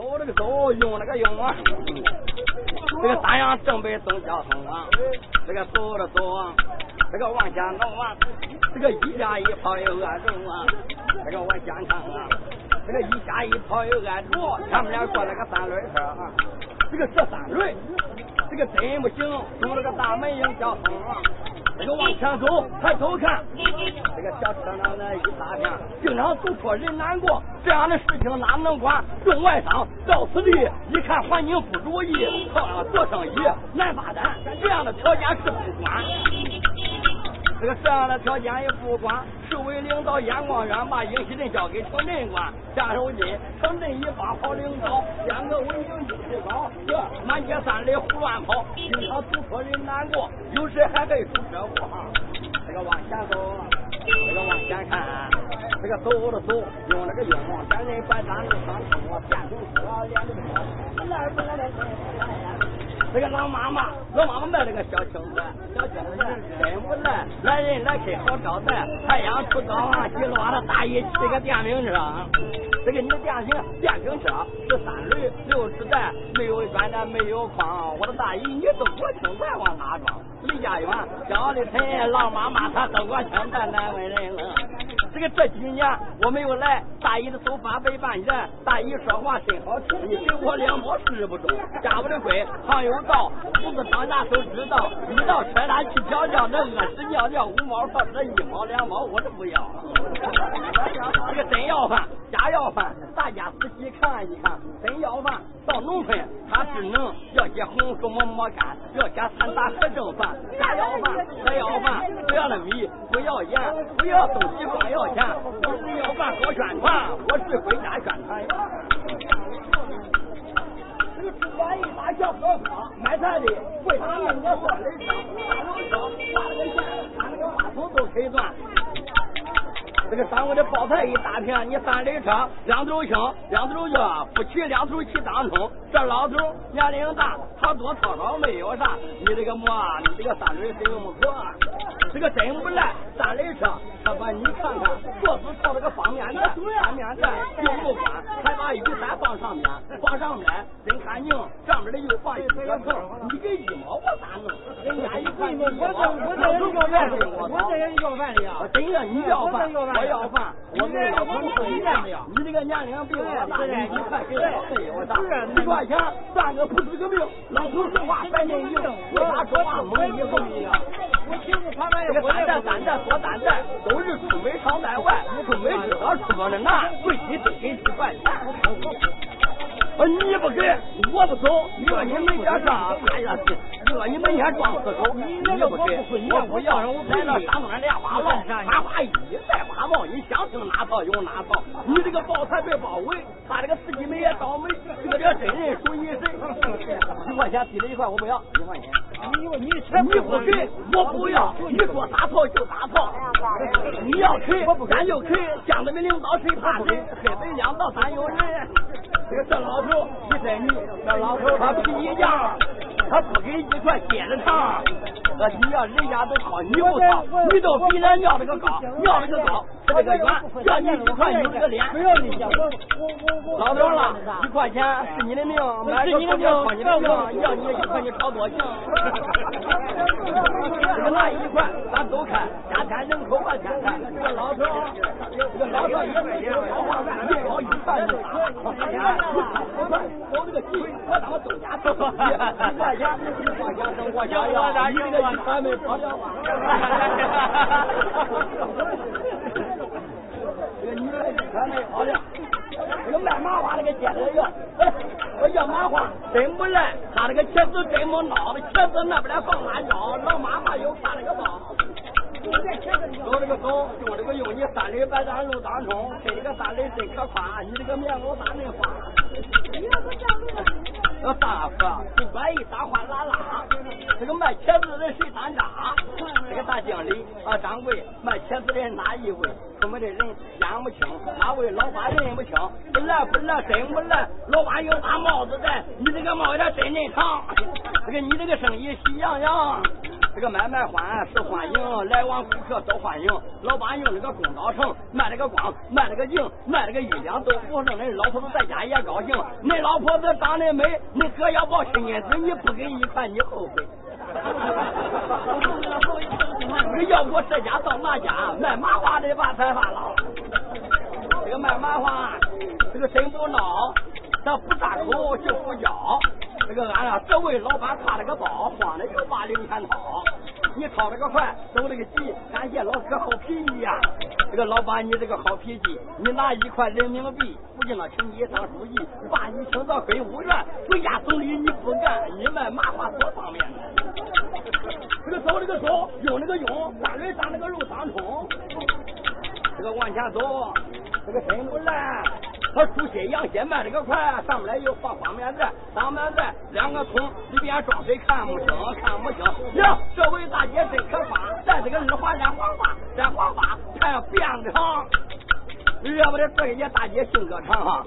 走这个走，用那个用啊！这个三阳正北走交通啊！这个走着走啊，这个往前走啊！这个一下一跑又按住啊！这个往前看啊！这个一下一跑又按住，前面俩过来个三轮车啊！这个这三轮，这个真不行，堵了个大门迎交通啊！这个往前走，抬头看，这个小车呢那一大片，经常走错人难过，这样的事情哪能管？中外商到此地一看环境不如意，啊，做生意难发展，这样的条件是不管。这个这样的条件也不管，市委领导眼光远，把应西镇交给城镇管，下手金，城镇一把好领导，两个文明意识高，这满街三里胡乱跑，经常堵车人难过，有时还被出车祸。这个往前走，这个往前看，这个走着走，用那个用，咱人把咱路上通，这个老妈妈，老妈妈卖这个小青子，小青子真不赖，来人来客好招待。太阳出早啊，一落的大衣，这个电瓶车，这个你的电瓶电瓶车是三轮六十代，没有转的没有框。我的大姨，你都我青菜往哪装？离家远，小的很，老妈妈她都我青菜难为人了。这这几年我没有来，大姨的头发被半卷，大姨说话真好听，你给我两毛是不中。家务的贵，朋友到，胡子长大都知道。一到车站去瞧瞧，那屙屎尿尿五毛，或者一毛两毛，我都不要。这个真要饭，假要饭，大家仔细看一看，真要饭到农村，他只能要些红薯馍馍干，要些三打和正饭。家要饭，还要饭，不要那米，不要盐，不要东西，光要。钱，我是要饭搞宣传，我是国家宣传员。这个主管一打小车车，卖菜的为啥弄个三轮车、大轮车、挂了个线、安了个话筒都可以转？这个上午的包菜一大片，你三轮车两头轻，两头热，不骑两头骑当中。这老头年龄大，他多操劳没有啥。你这个馍，你这个三轮真不错，这个真不赖。三轮车，他把你看看，桌子靠这个方便的，方便的又不宽，还把雨伞放上面，放上面真看净。上面的又放一个头，你给一毛我咋弄？人家一看你，我这我这也要饭的，我这也要饭的呀。真的，你要饭。我要饭，我这个我不一样的呀。你这个年龄比我大，你快给我费我啥？一块钱算个不是个命。老头说话三年一用，为啥说话猛一横呀？我亲自他们这个担担担担说担担，都是出门常在外，出门知道出门的难，最低得给几块钱。你不给，我不走。你说你门前上，哎呀，你说你门前装死狗，你不给，我不要。来了山东人莲花帽，花花衣戴花帽，你想听哪套有哪套。你这个包菜被包围，把这个司机们也倒霉。这个叫真人属于谁？一块钱低了一块，我不要一块钱。你你你不给，我不要。你说咋套就咋套。你要给，咱就给。乡子们领导谁怕谁？黑白两道咱有人。这个这老头，你真你这老头他脾气犟，他不给一块接着唱。那你要人家都掏，你不掏，你都比人尿这个高，尿这个高，这个远，要你一块你这个脸。不要你家，我我我老头了，一块钱是你的命，买个你的命，你的命，要你一块你吵多行。这个拿一块，咱都看，家天人口万千财。这个老头，这个老头一块钱，好话饭，一包一饭就打。我看我这个鸡，我一块钱，一块钱生活逍遥，你这个还没跑了吗？这个女的还没跑了，这个卖麻花那个接着要，我要麻花真不赖，他那个茄子真没孬，茄子那边放辣椒，老妈妈又发了个包。走这个走，用这个用，你三里白山路当中，这个三里真可宽，你这个棉袄咋能花？要大河，不管一撒欢拉拉，这个卖茄子的谁单扎？大经理啊，掌柜卖茄子的哪一位？出门的人眼不清，哪位老花认不清？不赖不赖，真不赖。老板有把帽子戴，你这个帽子真真长。这个你这个生意喜洋洋。这个买卖欢是欢迎，来往顾客都欢迎。老板用这个公道城，卖这个光，卖这个硬，卖这个一两都不正。恁老婆子在家也高兴，恁老婆子长得美，你哥要抱亲金子，你不给一块，你后悔。要不这家到那家卖麻花的把财发了？这个卖麻花，这个真不孬，咱不扎口就不要。这个俺啊，这位老板挎了个包，慌的就把零钱掏。你掏了个快，走了个急，感谢老哥好脾气呀。这个老板，你这个好脾气，你拿一块人民币，不敬了，请你当书记，把你请到飞务院，国家总理你不干，你卖麻花多方便呢。这个走这个走，用这个用，三轮上那个肉当冲。这个往前走，这个真不赖。他猪血羊血卖这个快，上面来又放方便面，当面在两个桶里边装水，看不清，看不清。呀，这位大姐真可怕，在这个二环染黄花，染黄花，看辫子长。要不得这些大姐性格长哈。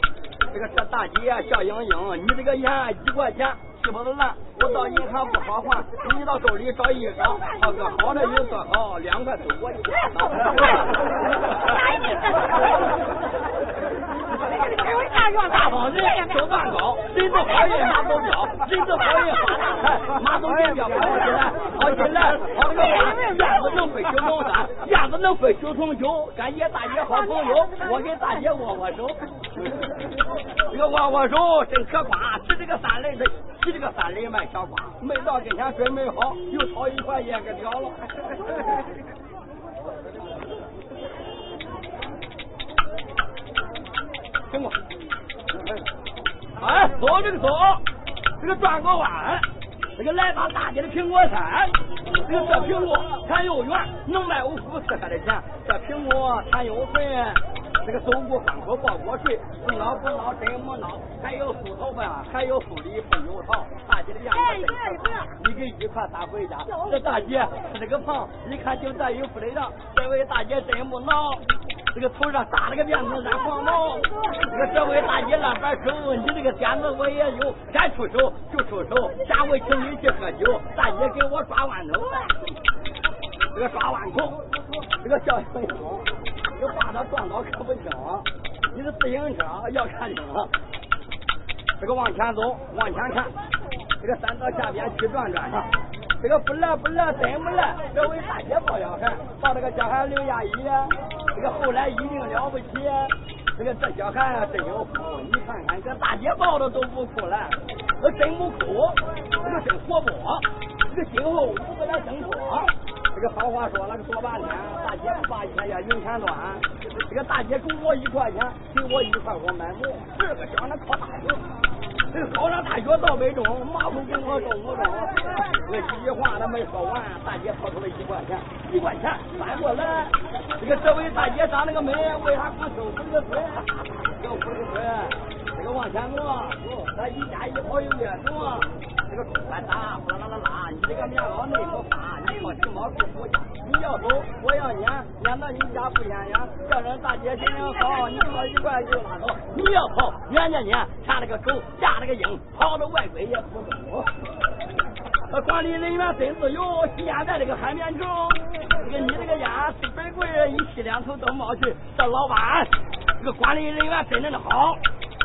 这个这大姐笑盈盈，你这个烟一块钱。吃不得烂，我到银行不好还，你到兜里找一找，好个好的有多好，两块都我 我下药大方人，手段高，人都好运马都交，人都好运发大财，马都变标跑起来，跑起来，跑这个燕子能飞九重山，燕子能飞九重九，感谢大姐好朋友，我给大姐握握手，这个握握手真可夸，是这个三轮的，骑这个三轮卖小瓜，没到跟前准备好，又掏一块烟给掉了。苹果，哎，走这个走，这个转个弯，这个来到大街的苹果山，这个这苹果产又圆，能卖五十四海的钱，这苹果产又肥。这个走过关口报过税，不孬不孬真不孬，还有梳头饭，还有酥梨不油桃。大姐的样子，你给一块打回家。这大姐吃这个胖，一看就带有福的样。这位大姐真不孬，这个头上扎了个辫子染黄毛。这个这位大姐那边手，你这个点子我也有，该出手就出手。下回请你去喝酒，大姐给我抓碗头。这个抓碗头，这个小朋友。这话他撞倒可不轻，你是自行车要看清。这个往前走，往前看，这个山道下边去转转哈。这个不赖不赖，真不赖。这位大姐抱小孩，抱这个小孩刘亚姨，这个后来一定了不起。这个这小孩真有福，你看看这大姐抱着都不哭了，这真不哭，这个真活泼，这个今后五个来挣多。这好话说了个说半天，大姐不把钱呀用钱端，这个大姐给我一块钱，给我一块我买馍，这个叫那考大学，这个考上大学到北中，马虎给我中不中？这几句话他没说完，大姐掏出了一块钱，一块钱翻过来，这个这位大姐长那个美，为啥不收五个水？收五个水，这个往前挪，咱一家一跑有越多。这个快打，呼啦啦啦啦！你这个棉袄内裤发，你穿皮毛裤不加。你要走，我要撵，撵到你家不撵撵。叫人大姐心情好，你跑一块就拉倒。你要跑，撵撵撵，掐了个狗，架了个鹰，跑到外鬼也不走。管理人员真自由，现在这个海绵城，这个你这个烟是白贵，一吸两口都冒去。这老板，这个管理人员真正的好，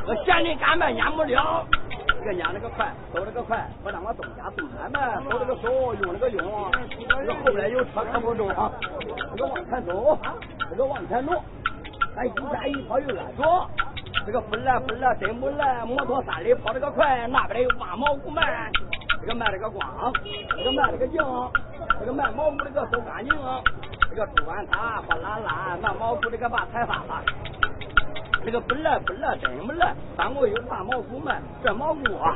我闲人干卖撵不了。这个撵那个快，走这个快，不让我东家东买卖，走了个手，用了个用，这个后边有车可不中啊！这个往前走，这个往前挪，咱一家一跑又乱走，这个不来不来真不赖，摩托三里跑这个快，那边有挖毛骨卖，这个卖这个光，这个卖这个硬，这个卖毛骨这个收干净，这个猪完他哗啦啦，那毛骨这个把财发了。这个不赖不赖，真不赖。三国有大毛菇卖，这毛菇啊，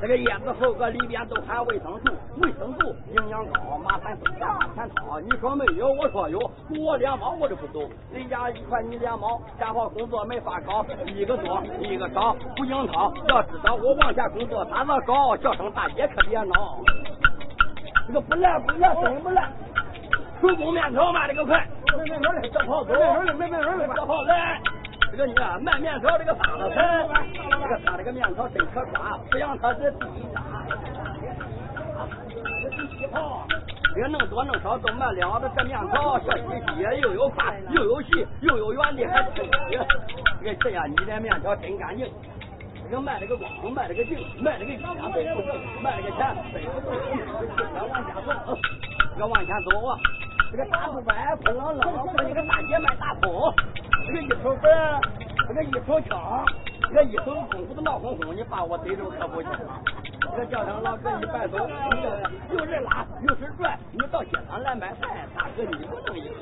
这个叶子厚，个里边都含维生素，维生素营养高，马三松加马三草。你说没有，我说有，我两毛我就不走。人家一块你两毛，干好工作没法搞，一个多一个少，不应掏。要知道我往下工作咋子搞，叫声大姐可别闹。这个不赖不赖，真不赖。手工面条卖的个快，面面条的，这跑走，面面条的，这跑来。这个你啊，卖面条这个大子菜，这个他这个面条真可夸，不让他是第一大，这第一跑，这弄多弄少都卖两的这面条，小细细又有宽又有细又有圆的，还吃。这个这样你的面条真干净。这个卖这个光，卖这个净，卖这个一家背不正，卖这个钱背不正。再往前走，要往前走啊，这个大猪白喷冷冷，这一个大姐卖大葱，这个一手板，这个一手枪，这个一手功夫都闹哄哄，你把我逮着可不行。这个叫上老哥你这有人拉，又是拽，你到街上来买菜，大哥你不能赢。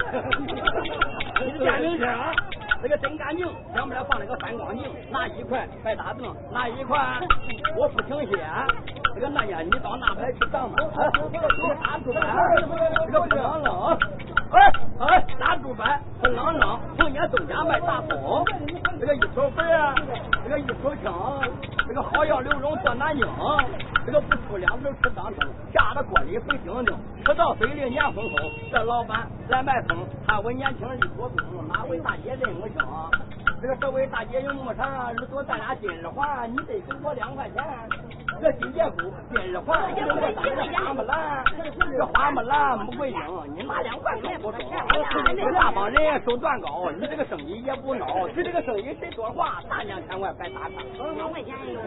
见明星，这个真干净，上面放了个三光镜，拿一块白大凳，拿一块我不停歇。这个那年你到那边去上班，这个大猪板，这个不冷冷，哎哎，大猪板不冷冷，逢年冬家卖大葱，这个一手粉，这个一手枪，这个好药刘荣做南京。这个不出两头吃当中，下了锅里肥丁丁，吃到嘴里黏糊糊。这老板来卖葱，他问年轻人多工，哪位大姐认不清？这个这位大姐有木长，如果咱俩金耳环，你得给我两块钱。这金节骨金耳环，这花木兰，这花木兰穆桂英，你拿两块钱不中？这那帮人手段高，你这个生意也不孬。你这个生意谁说话，大两千万白打他。两块钱有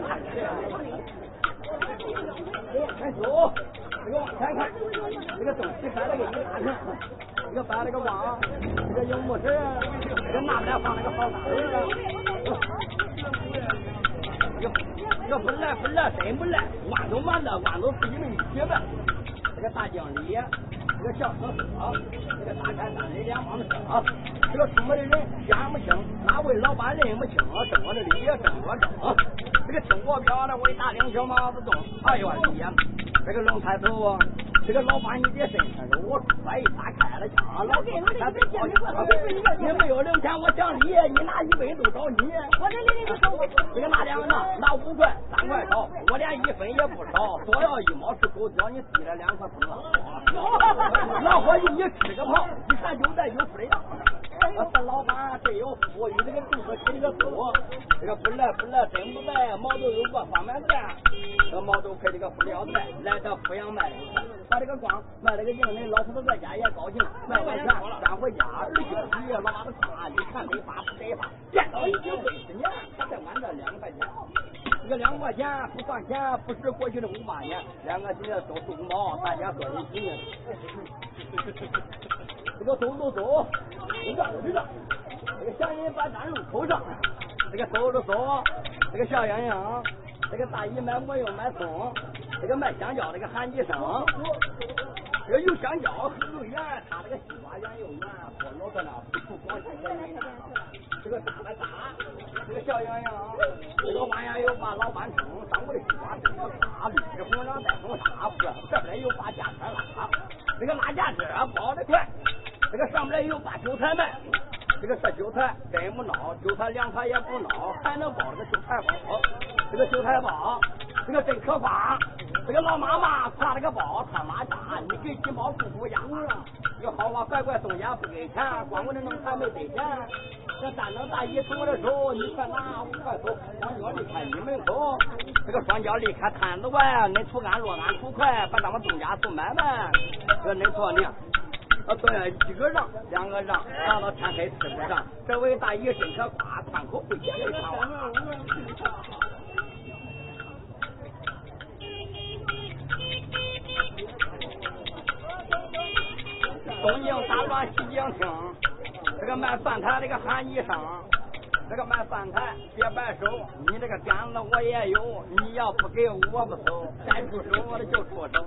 往前走，这个往前看，这个东西摆了个一大片，这个摆了个网，这个用木绳，这个那边放了个好大人，这个不赖不赖真不赖，弯都弯的弯都是你们一起的，这个大经理。这个小车车，这个大开三的两帮车，这个出门的人眼不清，哪位老板认不清？争我的理，争我争。这个听我表的伟大领袖毛泽东，哎呦我呀！这个龙抬头，这个老板你别伸伸手，我出来一打开了枪，老给你没有零钱我讲理，你拿一百都找你。我这里你收，这个拿两个拿，拿五块三块少，我连一分也不少，多要一毛是狗叫你低了两块不能。老伙计，你吃个炮，一看就在有福的样。这老板真有福，有这个肚子起这个福，这个不赖不赖真不赖，毛豆有个方便面，这个毛豆配这个辅料菜，来到阜阳卖的，把这个光卖了个硬人，老头子在家也高兴，卖完钱赶回家，儿媳妇老妈子夸，你看没发不给发，见到已经几十年，他再晚这两块钱。这个两块钱不算钱，不是过去的五八年，两个今年都是五毛，大家说一起。这个走走走，这个这个，这个小人把单路扣上，这个走着走，这个小洋洋，这个大姨买馍又买葱，这个卖香蕉这个喊几声，这个有香蕉又圆，他这个西瓜圆又圆，菠萝在那不光鲜这个大了大，这个小洋洋，这个弯呀。又把老板称，上我的西瓜这个大，绿红瓤带红纱，这边又把价车拉，这个拉架车包的快。这个上面又把韭菜卖，这个这韭菜真不孬，韭菜凉菜也不孬，还能包这个韭菜包，这个韭菜包，这个真可怕。这个老妈妈挎了个包穿马甲，你给几毛姑姑压。这个好话乖乖送家不给钱，光我这弄钱没给钱。这三等大姨从我的手，你快拿五块头，双脚离开你门口。这个双脚离开摊子外，恁出干若干土块，把咱们东家做买卖。这恁说呢？啊，对，几个让，两个让，让到天黑吃不上。这位大爷真可夸，宽口不言的长。东京大乱西京听，这个卖饭摊的个喊一声，这个卖饭菜别摆手，你这个点子我也有，你要不给我不走，该出手我就出手。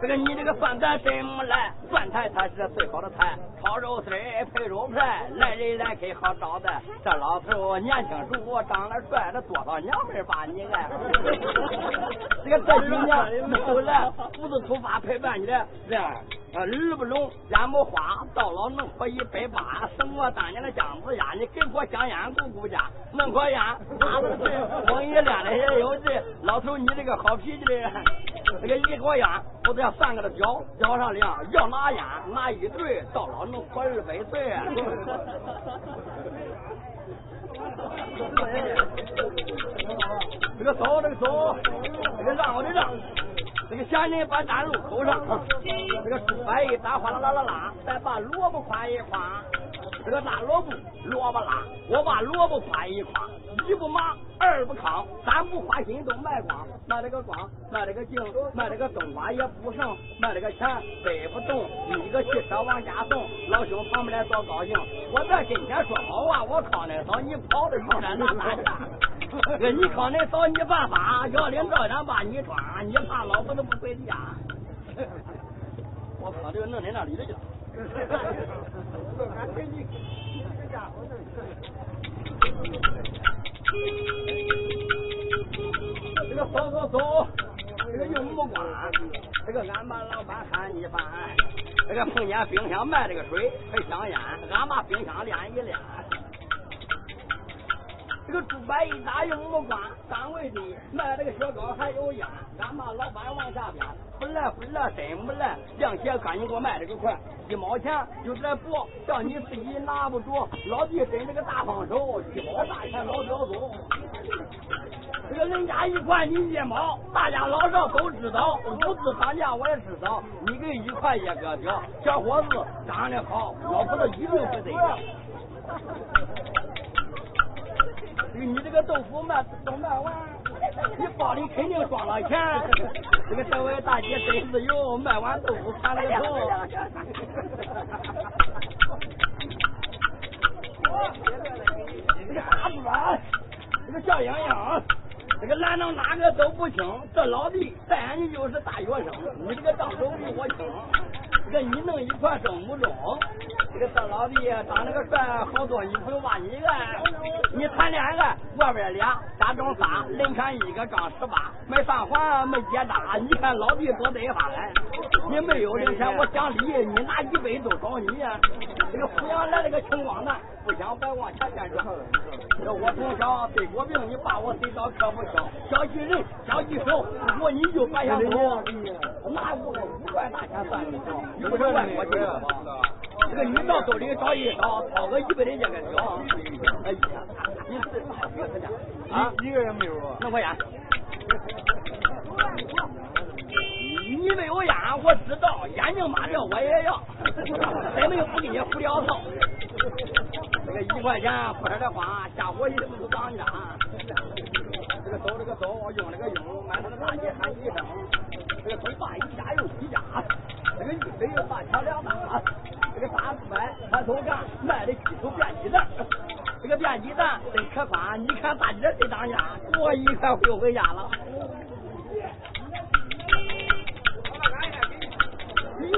这个你这个饭菜真没来，饭菜才是最好的菜，炒肉丝配肉排，来人来客好招待。这老头年轻时候长得帅，这多少娘们把你爱。这个这几年没有来，不是出发陪伴你的，这样啊，耳不聋，眼不花，到老能活一百八，胜过当年的姜子牙。你给我香烟姑姑家，弄颗烟，拿着嘴，风一亮的也有劲。老头你这个好脾气的，这个一锅烟，我都要。三个的脚脚上量，要拿烟拿一对，到老能活二百岁。这个走，这个走，这个让我的让。这个乡人把站路口上，这个猪白一打哗啦啦啦啦，再把萝卜夸一夸。这个大萝卜萝卜拉，我把萝卜夸一夸。一不麻，二不糠，三不花心都卖光。卖这个光，卖这个净，卖这个冬瓜也不剩，卖这个钱背不动。一个汽车往家送，老兄旁边来多高兴。我在跟前说好话，我靠那嫂，你跑的上山哪哪去？你靠那嫂，你犯法，要领照样把你抓，你怕老婆子不回家？我靠，这个弄你那里头去了。这个走走走，这个用木瓜，这个俺把老板喊你饭，这个碰见冰箱卖这个水还香烟，俺把冰箱练一练。这个猪白一打又木瓜，单位的卖这个雪糕还有烟，俺把老板往下边，不来不来真不来，亮鞋赶紧给我卖这个快，一毛钱就这不，叫你自己拿不住，老弟真这个大方手，一毛大钱老屌宗。这个人家一块你一毛，大家老少都知道，五子当家我也知道，你给一块一个表，小伙子长得好，老婆子一定会得着。你这个豆腐卖都卖完，你包里肯定装了钱。这个这位大姐真是有，卖完豆腐盘了个头。这个大猪这个小洋洋，这个难道哪个都不清？这老弟带你就是大学生，你这个账手比我清。这个你弄一块正不中？这个大老弟长那个帅，好多女朋友把你爱。你谈恋爱，外边俩，家中仨，人看一个刚十八，没饭还没结扎。你看老弟多得法来，你没有零钱，我讲理，你拿一百都找你。这个阜阳来了个穷光蛋，不想白往前见着。这我从小得过病，你把我逮到可不小。小气人，小气手，不过你就白想走。拿五五块大钱算你行，不是外国去了这个你到兜里找一找，掏个一百的这个条。哎呀，你是大学生家啊？一个也没有啊？弄块钱。你没有烟，我知道，眼睛马这我也要，咱们又不给你胡聊套。这个一块钱不舍得花，下火一不当家。这个走这个走，用这个用，满他的大街喊一声。这个走吧，一家又这个一杯又大桥两大，这个大四百他头上卖的鸡头变鸡蛋，这个变鸡蛋真可怕。你看大姐谁当家？我一块就回家了。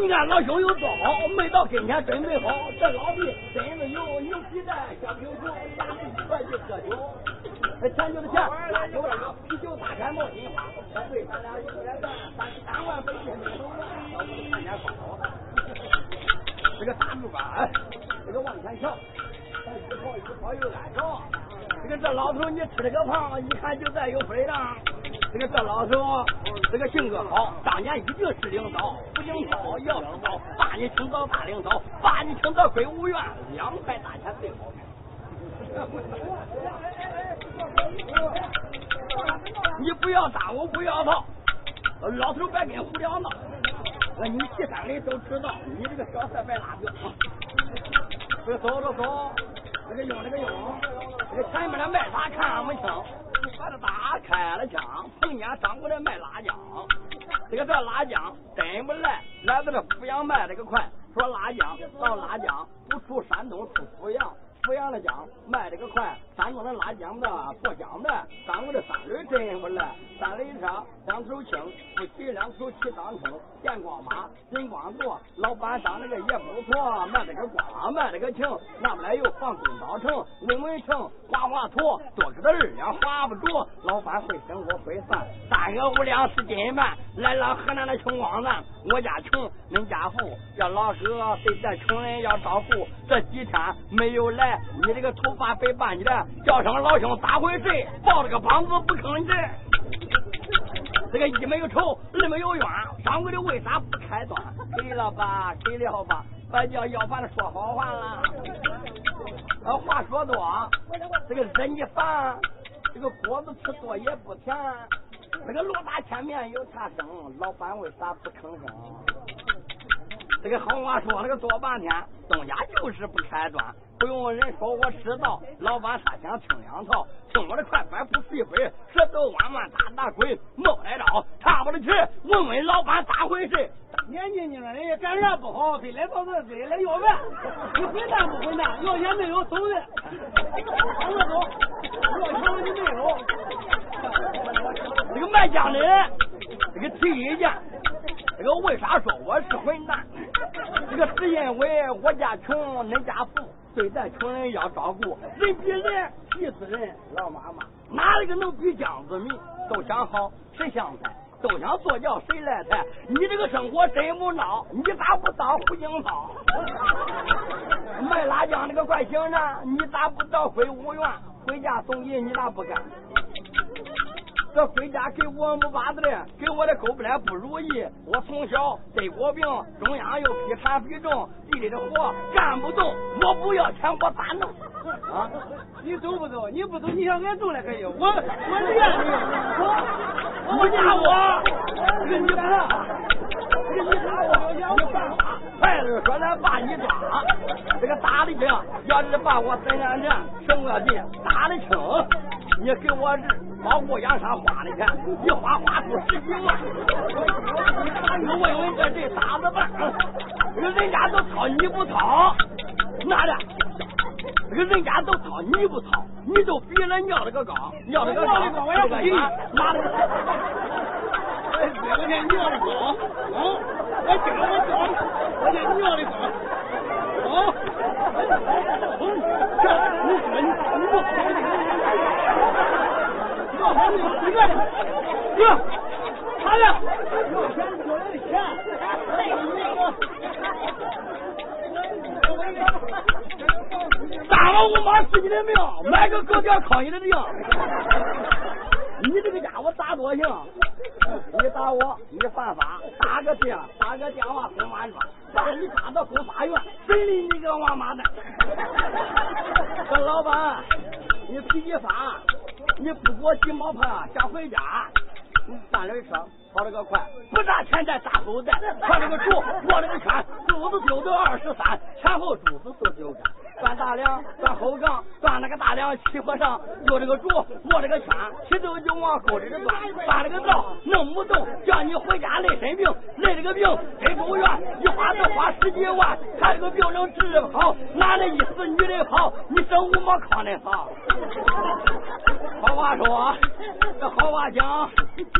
你看老兄有多好，没到跟前准备好，这老弟真是有牛皮带、小皮球，大子一块去喝酒。钱就是钱，拉酒拉，啤酒大开冒金花。对，咱俩有点干，三三万本金没手干，要不就看见光这个大木板，这个往前瞧，一跑一跑又安着。这个这老头你吃了个胖，一看就再有分量。这个这老头，这个性格好，当年一定是领导，不领导要领导，把你请到大领导，把你请到国务院，两块大钱最好你不要打我，不要闹，老头别跟胡聊闹。你其他人都知道，你这个小色白辣椒。这个走走走，这个用这个用，这个前面的卖啥看不清，把这打开了枪，碰见掌柜的卖辣酱。这个这辣酱真不赖，来到这阜阳卖这个快，说辣酱到辣酱不出山东出阜阳。阜阳的姜卖这个快，山东的辣酱的过江的，咱们的三轮真不赖，三轮车两头轻，不骑两头骑当冲，电光马人光坐，老板长那个也不错，卖这个光卖这个情，那不来又放公道城，问问城画画图，多个的二两划不住，老板会生活会算，三个五两是斤半，来了河南的穷光蛋，我家穷，恁家富，这老哥对这穷人要照顾，这几天没有来。你这个头发白半截，叫声老兄咋回事？抱着个膀子不吭气。这个一没有仇，二没有冤，掌柜的为啥不开端？给了吧，给了吧，俺叫要饭的说好话了。呃，话说多，这个惹你烦，这个果子吃多也不甜。这个罗大前面有差生，老板为啥不吭声？这个好话说了个多半天，东家就是不开端。不用人说，我知道，老板他想听两套，听我的快板不费灰，舌头弯弯打打鬼，冒来招，插不了去。问问老板咋回事？年轻轻的人干啥不好，非来到这这来要饭。你混蛋不混蛋？要钱没有走人。走了走，要钱你没有。这个卖姜的人，这个提意见，这个为啥说我是混蛋？这个是因为我家穷，恁家富。对待穷人要照顾，人比人气死人。老妈妈，哪里个能比姜子民？都想好谁想菜，都想做叫谁来抬。你这个生活真不孬，你咋不当胡锦涛？卖辣酱那个怪行呢，你咋不当回五院回家送人？你咋不干？这回家给我木巴子的，给我的狗不来不如意。我从小得过病，中央又批产比重，地里的活干不动。我不要钱，我咋弄？啊，你走不走？你不走，你想俺种了可以？我我练你，我我打我，这个你干你打我，你犯法！派出所来把你抓，这个打的轻，要是把我身上钱、省个劲，打的轻，你给我日。包过养伤花的钱，一花花出十几万。你问问这这咋子办？这人家都掏你不掏，哪的？这个人家都掏你不掏，你就比人尿了个高，尿了个高，我要不给你，哪的？我尿的高，啊！我今我尿，我尿的高，啊！这你说你你不掏你？哥，他的，打了我妈死你的命，买个狗点靠你的命。你这个家伙打多行？你打我，你犯法，打个电，打个电话送完庄，把你打到公法院，谁理你个王八蛋。这老板，你脾气发。你不给我几毛钱，想回家？你三轮车跑了个快，不砸前袋砸后袋，穿了个竹，握了个圈，柱子丢到二十三，前后柱子都丢干。钻大梁，钻后杠，钻那个大梁起火上，丢这个竹，握这个圈，起头就往沟里钻，钻了个道，弄不动，叫你回家累身病，累这个病真住院，一花就花十几万，他这个病能治不好，男的一死女的跑，你整五毛炕的好。好话说，这好话讲，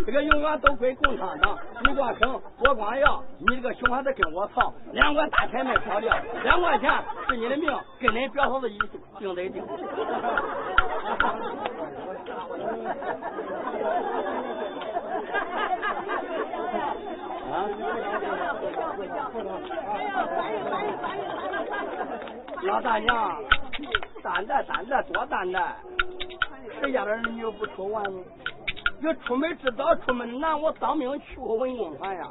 这个永远都归共产党。你光生，我光要，你这个熊孩子跟我操，两块大钱没跑掉，两块钱是你的命，跟恁表嫂子一定得定。啊！老大娘，担待担待多担待。谁家的儿女不愁完呢？这出门之早，出门难，我当兵去过文工团呀。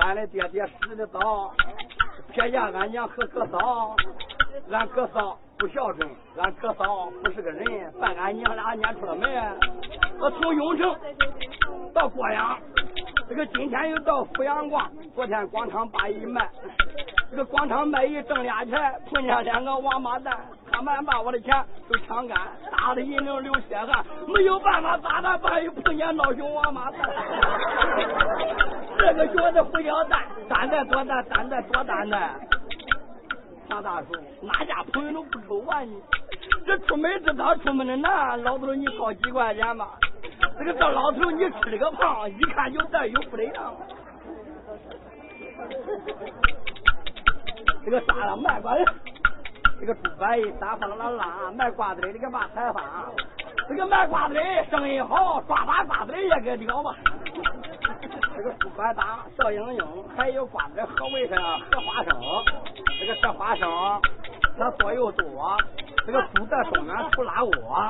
俺的爹爹死的早，撇下俺娘和哥嫂。俺哥嫂不孝顺，俺哥嫂不是个人，把俺娘俩撵出了门。我从永城到郭阳，这个今天又到阜阳逛，昨天广场把一卖。这个广场卖艺挣俩钱，碰见两个王八蛋，他们把我的钱都抢干，打的人能流血汗，没有办法咋办？万一碰见老熊王八蛋，这个小子不要蛋，蛋蛋多蛋，蛋多蛋蛋。张大叔，哪家朋友都不愁完你？这出门之早出门的难，老头你掏几块钱吧。这个这老头你吃了个胖，一看就带有福的样。这个啥了卖瓜的，这个猪八一打发啦啦，卖瓜子的这个嘛采访，这个卖瓜子的生意好，抓把瓜子的也给了吧。这个猪八打小英英，还有瓜子和卫生和花生，这个这花生它多又多，这个猪在中原出拉窝，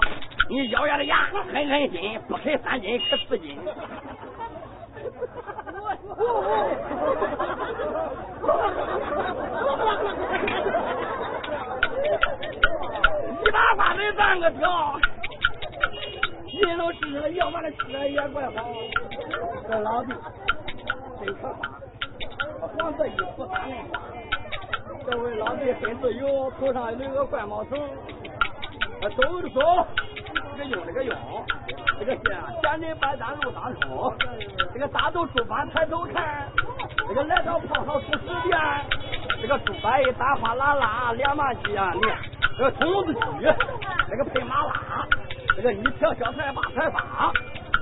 你咬牙的牙狠狠心，不啃三斤吃四斤。一把瓜子三个挑，人都吃了要妈的吃的也怪好。这老弟真可怕，黄色衣服打内花。这位老弟很自由，头上有个怪毛头。走的走，这个用这个用，这个是闲人百单路当冲。这个大头猪板抬头看，这个来到坡上出十遍。这个猪板一打哗啦啦两万几啊！你这个童子鸡，这个配麻辣，这个一条小菜八菜八。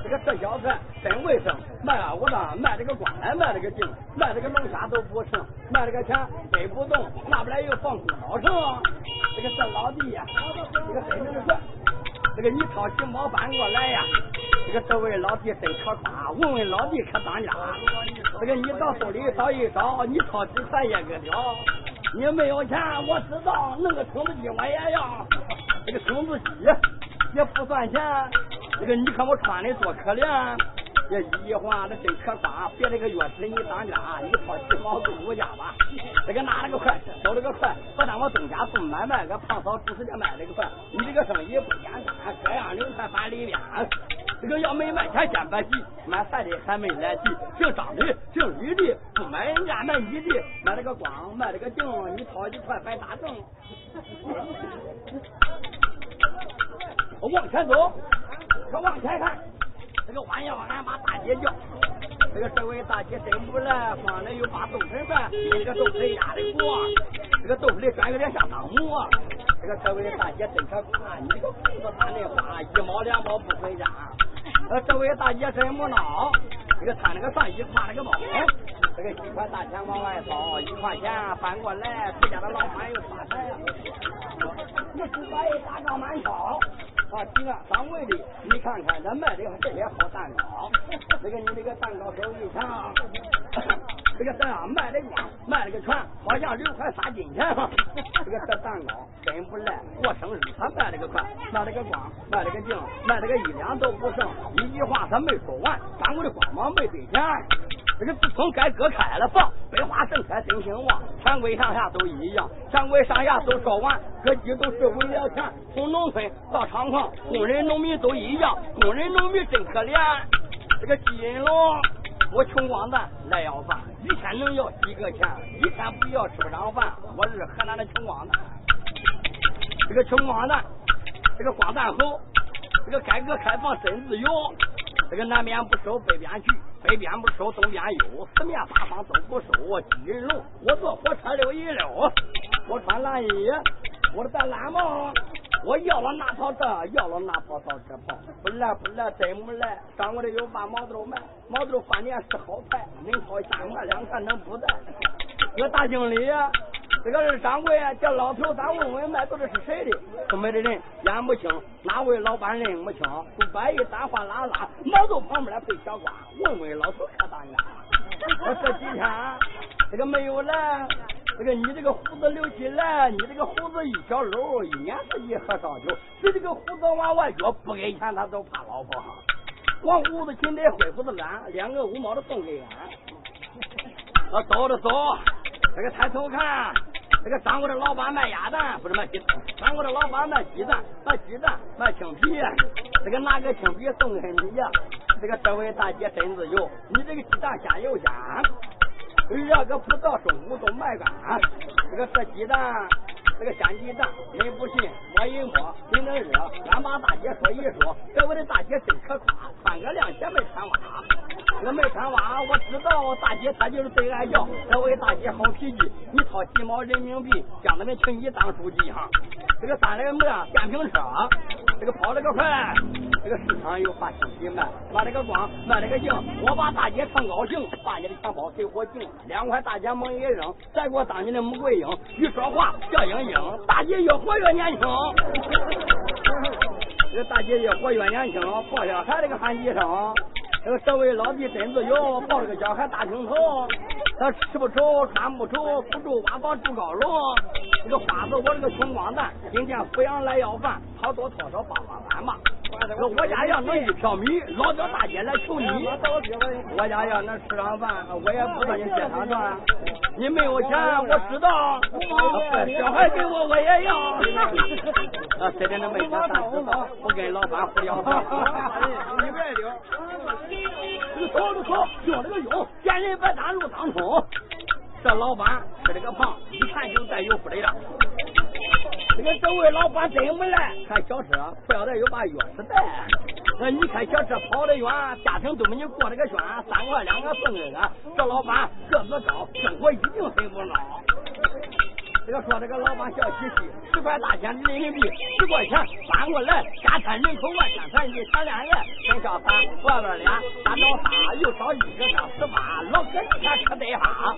这个这小子真卫生，卖啊我呢卖这个光来卖这个净，卖这个龙虾都不成，卖这个钱背不动，拿不来又放空刀成。这个这老弟呀，这个真能说，这个你掏几毛搬过来呀？这个这位老弟真可夸，问问老弟可当家。这个你到手里找一找，你掏几钱也个了。你没有钱，我知道，弄个童子鸡我也要。这个童子鸡也不算钱。这个你看我穿的多可怜，这一话那真可夸。别这个钥匙你当家，你掏几毛够物家吧。这个拿了个快，收了个快，不但我东家做买卖，个胖嫂主持家卖了个快。你这个生意不简单，各样流传翻里面。这个要没卖钱先别急，买菜的还没来及。姓张的，姓李的，不买人家买你的，买了个光，卖了个净，你掏一块白打正。我往前走。可往前看，这个弯呀弯，把大姐叫。这个这位大姐真不赖，光了有把豆粉饭，这个豆粉压的锅，这个豆腐里转有点像当母。这个这位大姐真可夸，你这个裤子穿的花，一毛两毛不回家。呃，这位大姐真不孬，这个穿那个上衣挎那个包，这个几块大钱往外掏，一块钱翻过来，自家的老板又发财了。你是把一大缸满超。啊，几啊，掌柜的，你看看咱卖的这些好蛋糕，这个你这个蛋糕手艺强，这个咱卖的光，卖了个全，好像六块仨金钱。这个这蛋糕真不赖，过生日他卖了个快，卖了个光，卖了个净，卖了个一两都不剩。一句话他没说完，掌柜的光芒没给钱。这个自从改革开了放，百花盛开真兴旺，全国上下都一样，全国上下都说完，各级都是为了钱，从农村到厂矿，工人农民都一样，工人农民真可怜。这个金龙，我穷光蛋来要饭，一天能要几个钱？一天不要吃不上饭，我是河南的穷光蛋。这个穷光蛋，这个光蛋猴，这个改革开放真自由。这个南边不收，北边去；北边不收，东边有。四面八方都不收。我金银龙，我坐火车溜一溜。我穿蓝衣，我戴蓝帽。我要了那套这，要了那套到这跑。不来不来，真不来。掌柜的有把毛豆卖，毛豆饭店是好菜。能掏三块两块能不带？这个大经理。这个是掌柜啊，叫老头，咱问问卖豆的是谁的？东北的人眼不清，哪位老板认不清？不摆一单哗啦啦，毛豆旁边配小瓜，问问老头可当家。这几天这个没有来，这个你这个胡子留起来，你这个胡子一小篓，一年四季喝烧酒，你这个胡子往外撅，不给钱他都怕老婆。黄胡子勤得灰胡子懒，两个五毛的送给俺。我走着走，这个抬头看。这个张国的老板卖鸭蛋，不是卖鸡蛋。掌柜的老板卖鸡蛋，卖鸡蛋，卖青皮。这个拿个青皮送给你呀。这个这位大姐真自由，你这个鸡蛋鲜又鲜，热个不到中午都卖干。这个这鸡蛋。这个鲜鸡蛋，您不信摸一摸，真能热。俺把大姐说一说，这位的大姐真可夸，穿个凉鞋没穿袜。这个没穿袜，我知道大姐她就是最爱叫。这位大姐好脾气，你掏几毛人民币，叫他们请你当书记哈。这个三轮摩电瓶车，这个跑了个快。这个市场有把新皮卖，卖这个光，卖这个净。我把大姐唱高兴，把你的钱包给我净。两块大钱猛一扔，再给我当你的穆桂英。一说话叫英大姐越活越年轻。这个大姐越活越年轻，抱小孩这个喊医生。这个社会老弟真自由，抱着个小孩大青头。他吃不愁，穿不愁，不住瓦房住高楼。这个花子我这个穷光蛋，今天阜阳来要饭，掏多掏少帮帮俺吧。我家要能一瓢米，老表大姐来求你。我家要能吃上饭，我也不到你街上转。你没有钱，我知道。小孩给我，我也要。啊，这点都没钱，咱知道。不跟老板胡聊。你别溜。你走就走，用这个用，见人别挡路当冲。这老板吃这个胖，一看就带有福的了。这这位老板真不赖，开小车，裤腰带有把钥匙带。那你看小车跑得远，家庭都没你过这个圈，三块两个四个，这老板个子高，生活一定很不孬。这个说这个老板笑嘻嘻，十块大钱人民币，十块钱翻过来，家产人口万千财，你前两年生小三，外边俩，三找仨，又少一个上十八，老哥你看可得哈，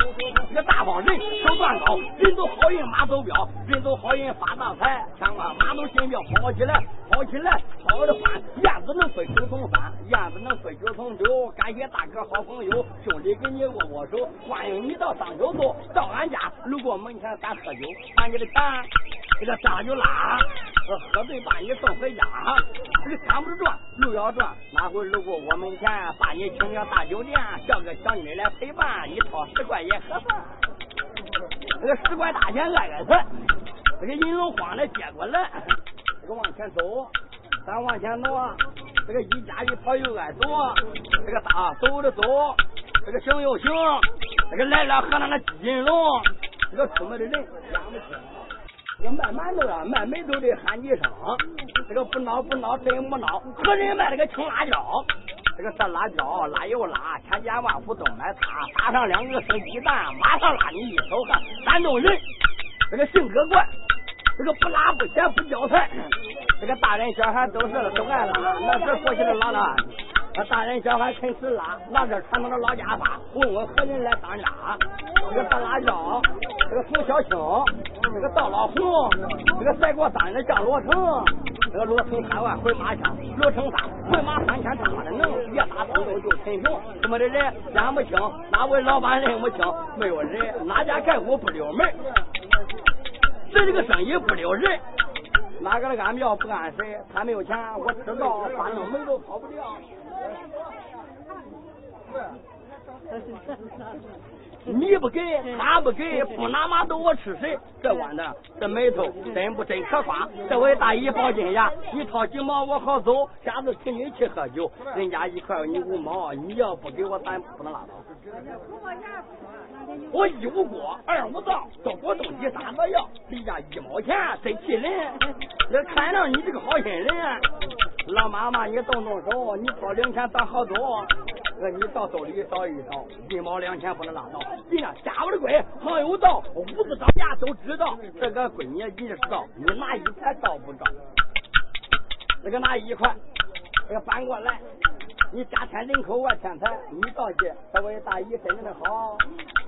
这个大方人手段高，人都好运马走镖，人都好运发大财，千万马都进镖，跑起来跑起来跑的欢，燕子能飞九重山，燕子能飞九重九，感谢大哥好朋友，兄弟给你握握手，欢迎你到上九座，到俺家路过门前咱喝酒。把你的钱，这个账就拉，喝醉把你送回家。这个钱不是赚，路要转，哪回路过我门前，把你请到大酒店，叫个小妮来陪伴，你掏十块也合算。这个十块大钱挨个算，这个银龙慌的接过来，这个往前走，咱往前挪，这个一家一跑又挨走，这个大走着走，这个行又行，这个来了河南的金龙。这个出门的人讲不清，这个卖馒头啊，卖煤都得喊几声。这个不孬不孬真不孬，何人卖这个青辣椒？这个这辣椒辣又辣，千家万户都买它。打上两个生鸡蛋，马上拉你一手汗。山东人这个性格怪，这个不辣不咸不浇菜。这个大人小孩都是都爱辣，那是过去的老大人小孩肯吃辣，拿着传统的老家法，问问何人来当家？这个大辣椒，这个冯小青，这个赵老红，这个再过三的叫罗成，这个罗成三万回马枪，罗成三回马三千大的能，越打通州就陈雄，什么的人认不清，哪位老板认不清？没有人，哪家开户不留门？谁这个生意不留人？哪个的安庙不安谁？他没有钱，我知道，反正门都跑不掉。Well, 你不给，他不给，不拿马豆我吃谁？这弯的，这眉头真不真可夸？这位大姨抱金牙，你掏几毛我好走，下次请你去喝酒，人家一块你五毛，你要不给我，咱不能拉倒。我一无锅，二无灶，多过东西三个要，离家一毛钱真气人。那看上你这个好心人，老妈妈你动动手，你掏零钱咱好多。那你到兜里找一找，一毛两钱不能拉倒。人家家务的贵，行有道，屋子找家都知道。这个闺女你知道，你拿一块找不着。这个拿一块，这个翻过来，你家添人口外天财，你倒去，这位大姨真的好，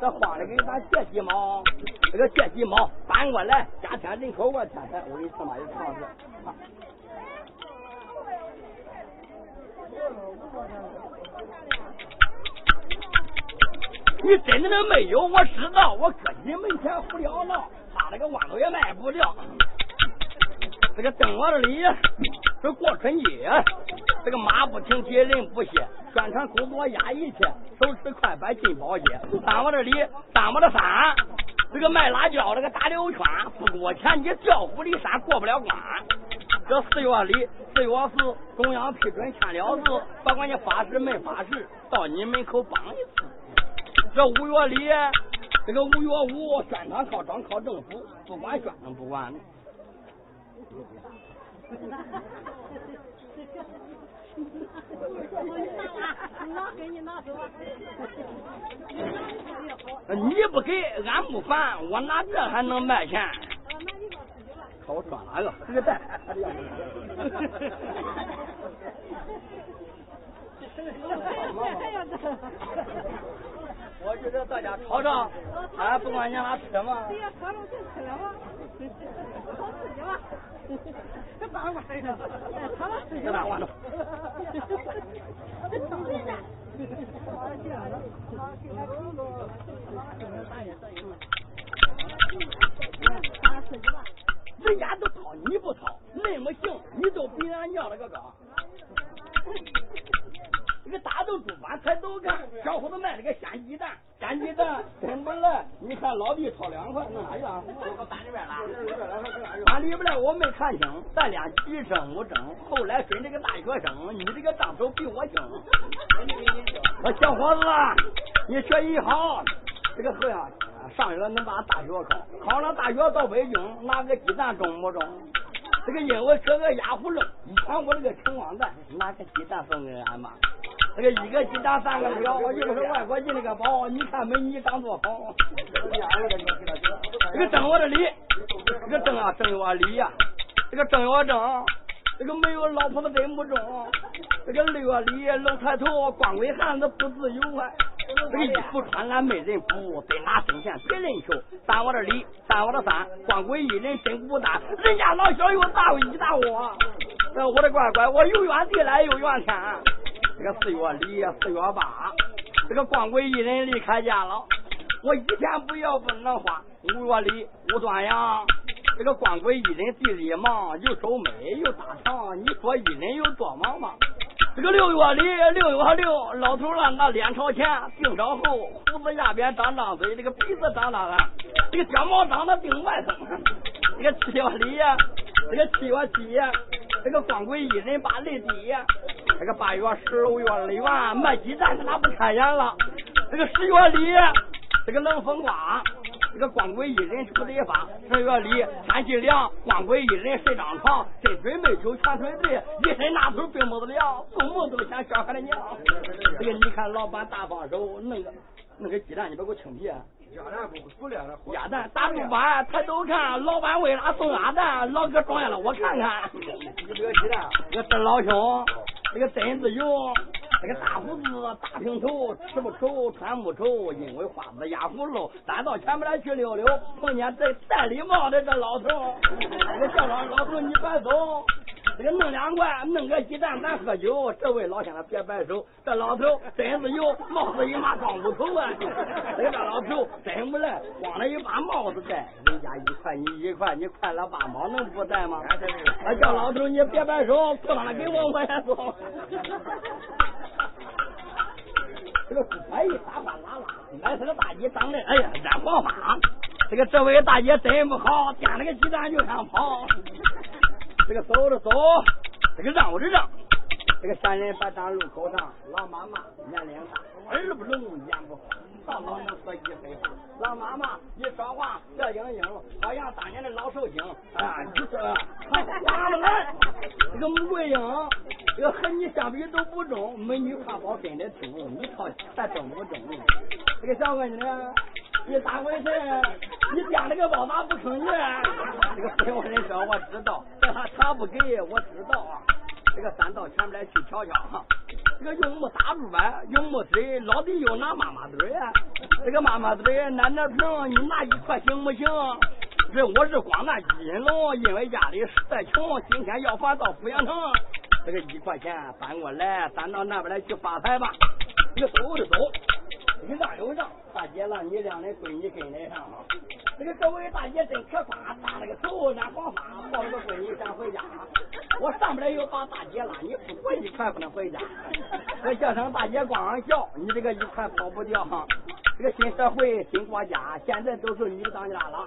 这慌的给咱借几毛，这个借几毛翻过来，家添人口外天财，我给你他妈一唱子。你真的没有？我知道，我搁你门前胡聊闹，他那个豌豆也卖不掉。这个灯往这里，这过春节，这个马不停蹄，人不歇，宣传工作压一切，手持快板进包街。三往这里，三往这山，这个卖辣椒，这个打溜圈，不给我钱，你调虎离山过不了关。这四月里，四月四，中央批准签了字，不管你发誓没发誓，到你门口帮一次。这五月里，这个五月五，宣传靠庄靠政府，不管宣传不管。你不给，俺不烦，我拿这还能卖钱？靠 我装哪个？这个我就这到家炒上，哎，不管你拿吃吗？对呀，炒了就吃了吗？好吃的吗？这大碗的，炒了吃这大碗的。人家都掏你不掏，那么行，你都比俺娘了个高。这个大豆猪板才都干，小伙子卖了个鲜鸡蛋，鲜鸡蛋真不赖。你看老弟掏两块，弄哪去了？搬里边了。搬里边了，我没看清，咱俩几声不争。后来跟这个大学生，你这个账手比我精。我小伙子，你学习好，这个后呀，上学能把大学考，考上大学到北京，拿个鸡蛋中不中？这个因为这个压葫芦，以前我这个穷光蛋，拿个鸡蛋送给俺妈。这个一个鸡蛋三个料，又是外国进了个包，你看没你长多好。这个挣我的礼，这个挣啊挣我礼呀，这个挣我挣，这个没有老婆子真不中。这个六月里露抬头，光棍汉子不自由啊。这个衣服穿俺没人补，得拿挣钱别人求。三我的礼，三我的三，光棍一人真孤单。人家老小又打一打我，我的乖乖，我有怨地来又怨天。这个四月里，四月八，这个光棍一人离开家了。我一天不要不能花。五月里，五端阳，这个光棍一人地里忙，又收煤又打场，你说一人有多忙吗？这个六月里，六月六，老头让那脸朝前，腚朝后，胡子下边张张嘴，这个鼻子长长的，这个睫毛长得顶外头。这个七月里，这个七月七，这个光棍一人把泪滴。这个八月十五月里完卖鸡蛋的那不开眼了。这个十月里，这个冷风刮，个光棍一人出得发。正月里天气凉，光棍一人睡张床，真嘴没酒全水醉，一身那头冰不子凉，做梦都想小孩的娘。这个你看老板大方手，弄个弄个鸡蛋，你别给我清皮。鸭蛋不熟了，鸭蛋大猪板，抬头看，老板为啥送鸭蛋？老哥装下了，我看看。你这个鸡蛋，这这老兄。这个真子勇，这个大胡子大平头，吃不愁穿不愁，因为花子压葫芦，咱到前面来去溜溜，碰见这戴礼帽的这老头，这个叫上老头你别走，这个弄两块，弄个鸡蛋咱喝酒。这位老先生别摆手，这老头真是有帽子一麻装不头啊！这个老头真不赖，光了一把帽子戴，人家一块你一块，你快了八毛能不戴吗？啊，叫老头你别摆手，裤裆给我我也走。这个猪排一撒欢啦啦，买这个大姐长得哎呀染黄发，这个这位大姐真不好，掂了个鸡蛋就想跑。这个走着走，这个让着让，这个三人把站路口上，老妈妈年龄大，耳不聋眼不花，到老能说一分话。老妈妈一说话笑盈盈，好像当年的老寿星。啊，你说花不 来，这个穆桂英。这个和你相比都不中，美女挎包跟着听，你掏钱中不中？这个小闺女，你咋回事？你掂了个包咋不坑你？这个废话人说我知道，但他他不给我知道啊。这个三到前面来去瞧瞧哈。这个用木打住呗，用木嘴，老弟又拿妈妈嘴呀。这个妈妈嘴，奶奶瓶，你拿一块行不行？这我是光拿金龙，因为家里实在穷，今天要饭到阜阳城。这个一块钱搬过来，搬到那边来去发财吧。你走就走，你让大姐让你让那闺女跟来上。这个这位大姐真可夸，扎了个头染黄发，抱着个闺女想回家。我上不来又把大姐拉，你不过一块不能回家。这叫声大姐光笑，你这个一块跑不掉哈。这个新社会新国家，现在都是女当家了。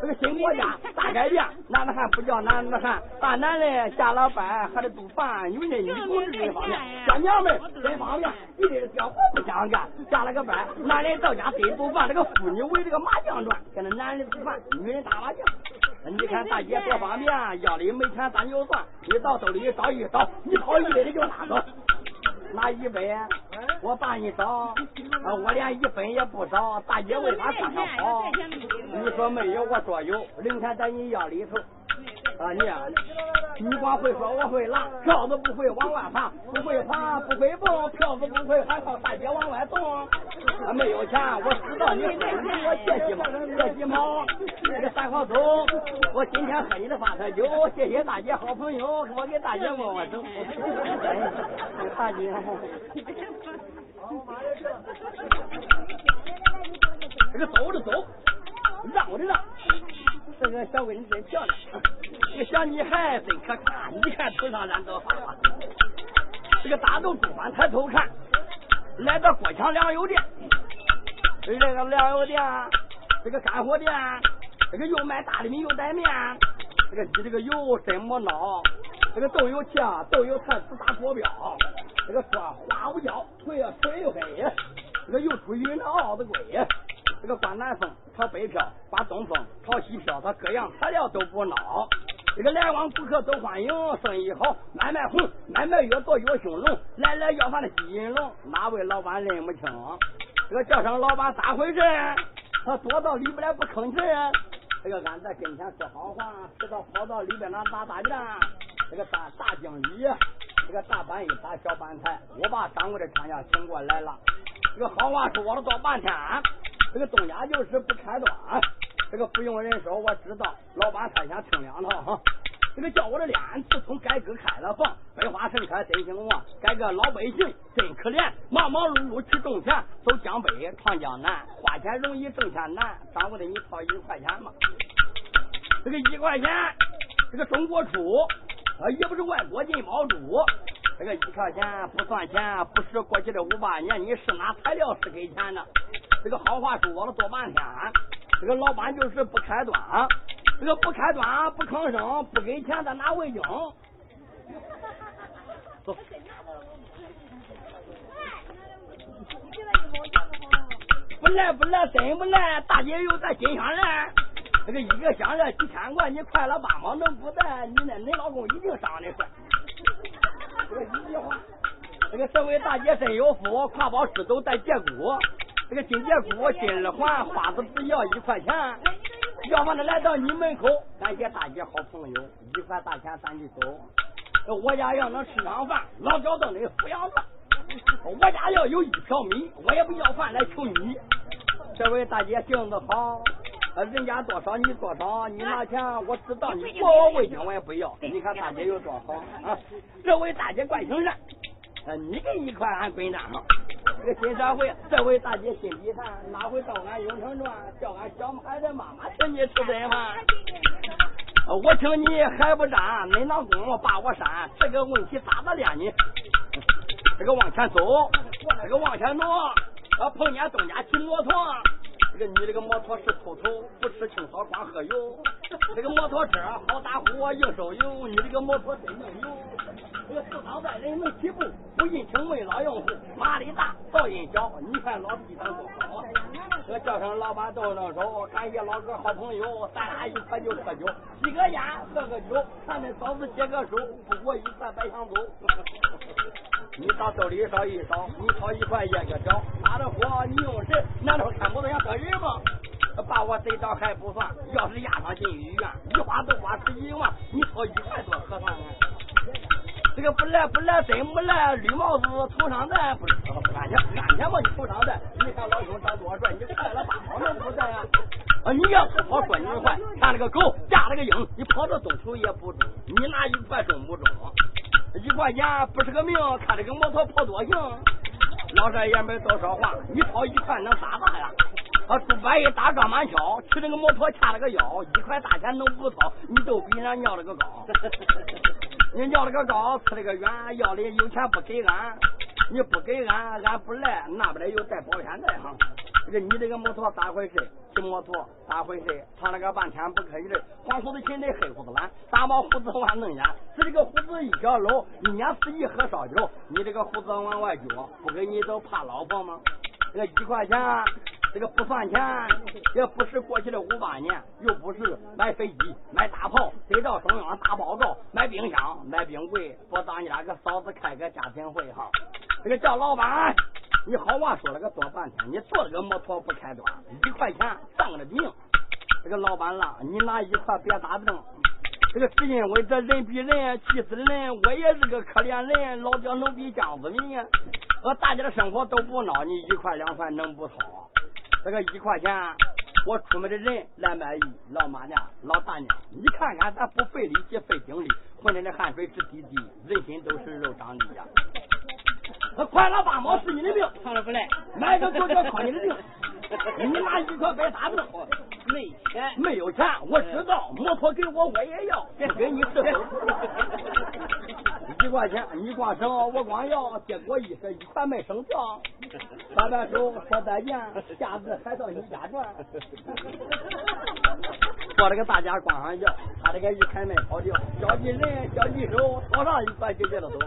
这个新国家大改变，男的汉不叫男的汉，大男人下了班还得做饭，女人女同志真方便，小娘们真方便，一点小活不想干。下了个班，男人到家得做饭，这个妇女围这个麻将转，跟着男人吃饭，女人打麻将。你看大姐多方便，腰里没钱咱就算，你到兜里找一找，你掏一百的就拿走。拿一百，我把你找，我连一分也不找。大姐为啥这样跑？你说没有，我说有。零钱在你腰里头。啊你，你光会说我会拉，票子不会往外爬，不会爬不会蹦，票子不会还靠大姐往外动。没有钱，我知道你给我借几毛，借几毛。这个三号走，我今天喝你的发财酒，谢谢大姐好朋友，我给大姐握握手。大姐，这个走着走，让着让。这个小闺女真漂亮，这个小女孩真可看，你看头上染到发花。这个大豆主管抬头看，来到国强粮油店，这个粮油店，这个干货店，这个又卖大米又带面，这个你这个油真没孬，这个都有枪，都有菜，只打国标，这个说花无胶，腿啊水黑，这个又出云的奥子贵，这个刮南风朝北飘，刮东风朝西飘，它各样材料都不孬。这个来往顾客都欢迎，生意好，买卖红，买卖越多越兴隆。来来要饭的金银龙，哪位老板认不清？这个叫声老板咋回事？他躲到里边来不吭气。这个俺在跟前说好话，知道跑到里边那打大架。这个大大经理，这个大板一打小板台，我把掌柜的厂家请过来了。这个好话说了多半天，这个东家就是不开端。这个不用人说，我知道老板他想听两套哈。这个叫我的脸，自从改革开了房，百花盛开真兴旺。改革老百姓真可怜，忙忙碌碌去挣钱，走江北闯江南，花钱容易挣钱难。掌柜的，你掏一块钱吗？这个一块钱，这个中国出，啊也不是外国进毛猪。这个一块钱不算钱，不是过去的五八年，你是拿材料是给钱的。这个好话说了多半天。这个老板就是不开端，这个不开端不吭声，不给钱他拿味精。走。不赖不赖，真不赖，大姐有咱金项链，这个一个项链几千块，你快了八毛能不带？你那恁老公一定长得帅。这一句话，这个这位大姐真有福，挎包石头带节骨。这个金节骨金耳环，花子只要一块钱。要么的来到你门口，感谢大姐好朋友，一块大钱咱就走。我家要能吃上饭，老脚凳的抚养饭。我家要有一瓢米，我也不要饭来求你。这位大姐性子好，人家多少你多少，你拿钱我知道你给我味精我也不要。你看大姐有多好啊！这位大姐怪心善。你给一块，俺滚蛋嘛！这个新社会，这位大姐心地善，哪会到俺永城转，叫俺小孩的妈妈请你吃顿饭？我请你还不沾，恁老公把我扇，这个问题咋的了呢？这个往前走，这个往前挪，啊碰见东家骑摩托。这个你这个摩托是秃头，不吃青草光喝油。这个摩托车好打火，硬收油。你这个摩托真能油。这个四场带人能起步，不引擎为老用户，马力大，噪音小。你看老弟咱多好。这叫声老板动动手，感谢老哥好朋友，咱俩一块就喝酒，吸个烟，喝个酒，看那嫂子解个手，不过一块白香走。你到兜里烧一烧，你掏一块烟个脚，打着火你用谁？难道看不着像个人吗？把我逮着还不算，要是押上进医院，一花都花十几万，你掏一块多合算呢？这个不赖不赖真不赖，绿帽子头上戴，不安全安全吗？你头上戴，你看老兄长多帅，你快了八毛能不戴啊？啊，你要不跑说你坏，看那个狗架那个鹰，你跑到东头也不中，你拿一块中不中？一块钱不是个命，看这个摩托跑多行。老少爷们都说话，你跑一块能咋大呀？啊，猪八一打撞满桥，骑这个摩托掐了个腰，一块大钱能不掏？你都比人尿了个高，你尿了个高，吃了个远，要的有钱不给俺，你不给俺，俺不来，那不来又带保险带哈。这个你这个摩托咋回事？骑摩托咋回事？唱了个半天不可以的，黄胡子亲的黑胡子懒，大毛胡子往弄眼，是这个胡子一小搂，一年四季喝烧酒，你这个胡子往外撅，不给你都怕老婆吗？这个一块钱，这个不算钱，也不是过去的五八年，又不是买飞机、买大炮、得到中央大报告、买冰箱、买冰柜，我当家个嫂子开个家庭会哈，这个叫老板。你好话说了个多半天，你坐了个摩托不开端，一块钱当了命。这个老板啦，你拿一块别打灯。这个只因为这人比人气死人，我也是个可怜人，老屌能比江子民。我大家的生活都不孬，你一块两块能不掏？这个一块钱，我出门的人来买衣，老妈娘、老大娘，你看看咱不费力气费精力，浑身的汗水直滴滴，人心都是肉长的呀。那快了八毛是你的命，唱了不赖，买个狗叫靠你的命。你拿 一块白大豆，没钱，没有钱，我知道，摩托给我我也要，别给你伺候。一块钱，你光省，我光要，结果一是一块卖生票，把把手说再见，下次还到你家转。我这个大家光上叫，他这个一开门跑掉，交际人交际手，头上一块就接着走。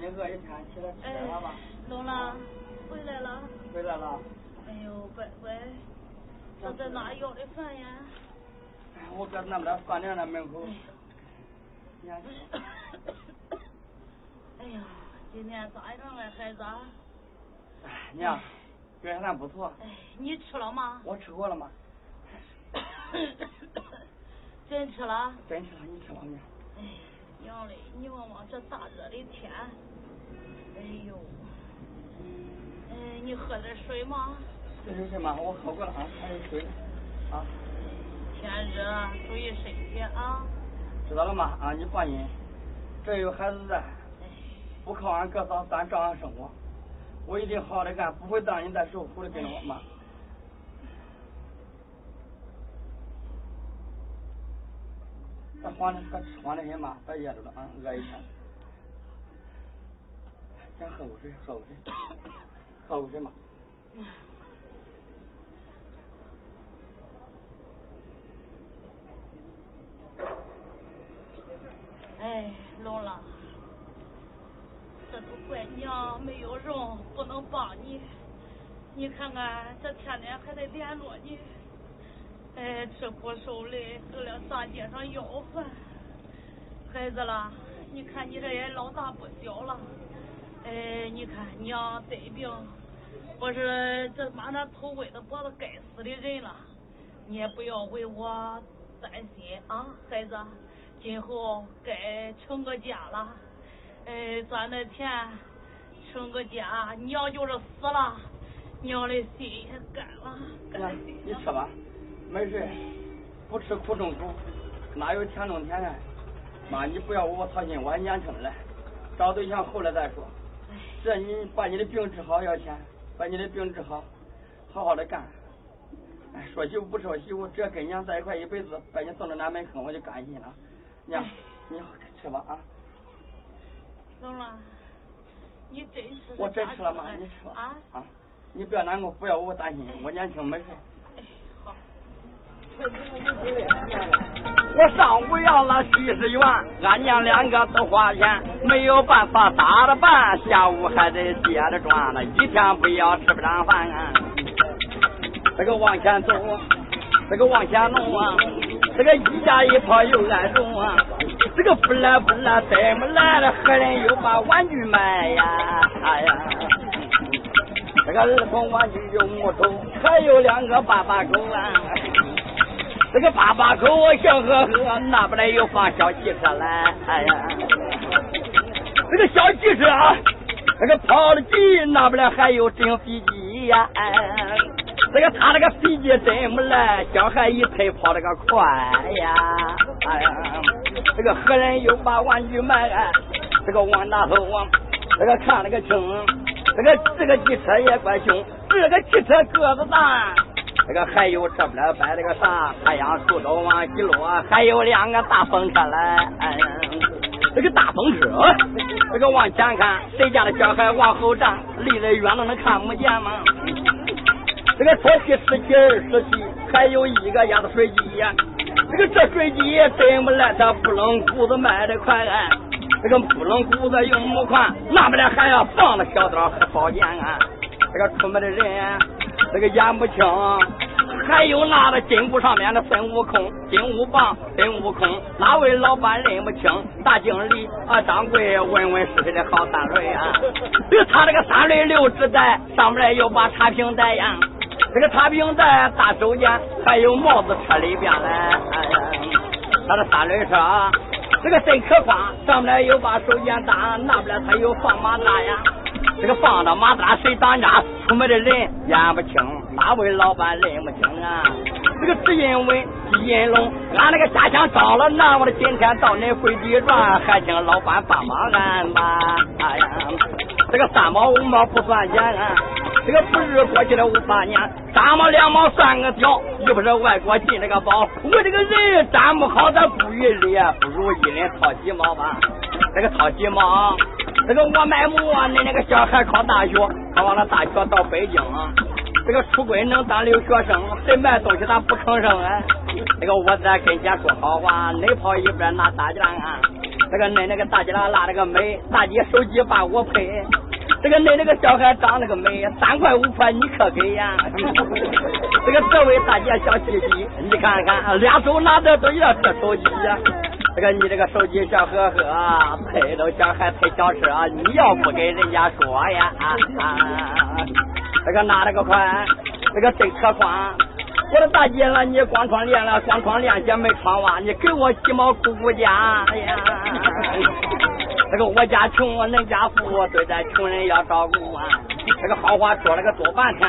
让你饿一天，起来吃点吧。龙了，回来了。回来了。哎呦，乖乖，这在哪要的饭呀？我搁那边饭店那门口。哎呀，今天咋样啊，孩子？哎，娘，表现的不错。哎，你吃了吗？我吃过了吗？真吃了？真吃了，你吃了没？哎，娘嘞，你望望这大热的天，哎呦，哎，你喝点水吗？这有什么？我喝过了啊，还有水啊。天热，注意身体啊。知道了吗？啊，你放心，这有孩子在，不靠俺哥嫂，咱照样生活。我一定好好的干，不会让你再受苦的，跟着我妈。别慌的，别慌的很嘛，别噎着了啊，饿一天。先喝口水，喝口水，喝口水嘛。哎，龙了，这都怪娘没有容，不能帮你。你看看，这天天还得联络你。哎，吃苦受累，得了大街上要饭。孩子了，你看你这也老大不小了。哎，你看娘得病，我是这马上头围着脖子该死的人了。你也不要为我担心啊，孩子。今后该成个家了，哎，赚的钱成个家，娘就是死了，娘的心也干了。娘，你吃吧，没事，不吃苦中苦，哪有甜中甜呢？妈，你不要为我操心，我还年轻嘞，找对象后来再说。这你把你的病治好要钱，把你的病治好，好好的干。哎，说媳妇不说媳妇，只要跟娘在一块一辈子，把你送到南门坑，我就甘心了。娘，你吃吧啊。龙了，你真是？我真吃了妈？你吃吧啊啊！你不要难过，不要我担心，我年轻没事。我上午要了七十元，俺娘两个都花钱，没有办法咋着办？下午还得接着赚呢，一天不要吃不上饭啊！这个往前走，这个往前弄啊！这个一家一跑又挨中啊！这个不来不来怎么来了？何人又把玩具卖呀？哎呀！这个儿童玩具有木头，还有两个爸爸狗啊！这个爸爸狗笑呵呵，那不来又放小汽车来？哎呀！这个小汽车，这个跑的急，那不来还有真飞机呀？哎！这个他那个飞机真不赖，小孩一推跑那个快呀！哎呀，这个何人又把玩具卖？这个王大头王，这个看了个清，这个这个汽车也怪凶，这个汽车个子大。这个还有这不来摆那个啥太阳树都往西落，还有两个大风车来。哎，这个大风车，这个往前看，谁家的小孩往后站，离得远了能看不见吗？这个说起十七二十七，还有一个压子水机，这个这水机真不赖，它不冷谷子卖的快，这个不冷谷子用木款，那不来还要放了小刀和宝剑啊！这个出门的人，这个眼不清，还有那个金箍上面的孙悟空、金箍棒、孙悟空，哪位老板认不清？大经理啊，掌柜问问是谁的好三轮啊？这个他这个三轮六指带，上面又把茶瓶带呀。这个茶瓶带大手间，还有帽子车里边嘞。哎呀，他的三轮车，这个真可怕，上面有把手间大，那边他有放马大呀。这个放到马扎谁当家？出门的人眼不清，哪位老板认不清啊？这个只因为银龙，俺那个家乡招了难，我的今天到你跪地转，还请老板帮忙安吧。哎呀，这个三毛五毛不算钱啊，这个不是过去的五八年，三毛两毛算个屌，又不是外国进这个宝。我这个人站不好，咱不于理，不如一人掏几毛吧。这个掏几毛。这个我卖馍，恁那个小孩考大学，考完了大学到北京，这个出国能当留学生，谁卖东西他不吭声啊？这个我在跟前说好话，恁跑一边拿大姐啊？这个恁那个大姐拉拉了个美，大姐手机把我拍。这个恁那个小孩长那个美，三块五块你可给呀？这个这位大姐小弟弟，你看看，俩手拿着都要这手机呀。这个你这个手机小呵呵，配都小还配小车，你要不给人家说呀？啊啊这个拿了个款，这个真可宽。我的大姐了，你光穿链了，光穿链鞋没穿袜，你给我几毛姑姑家？哎呀，这个我家穷，恁家富，对待穷人要照顾啊。这个好话说了个多半天，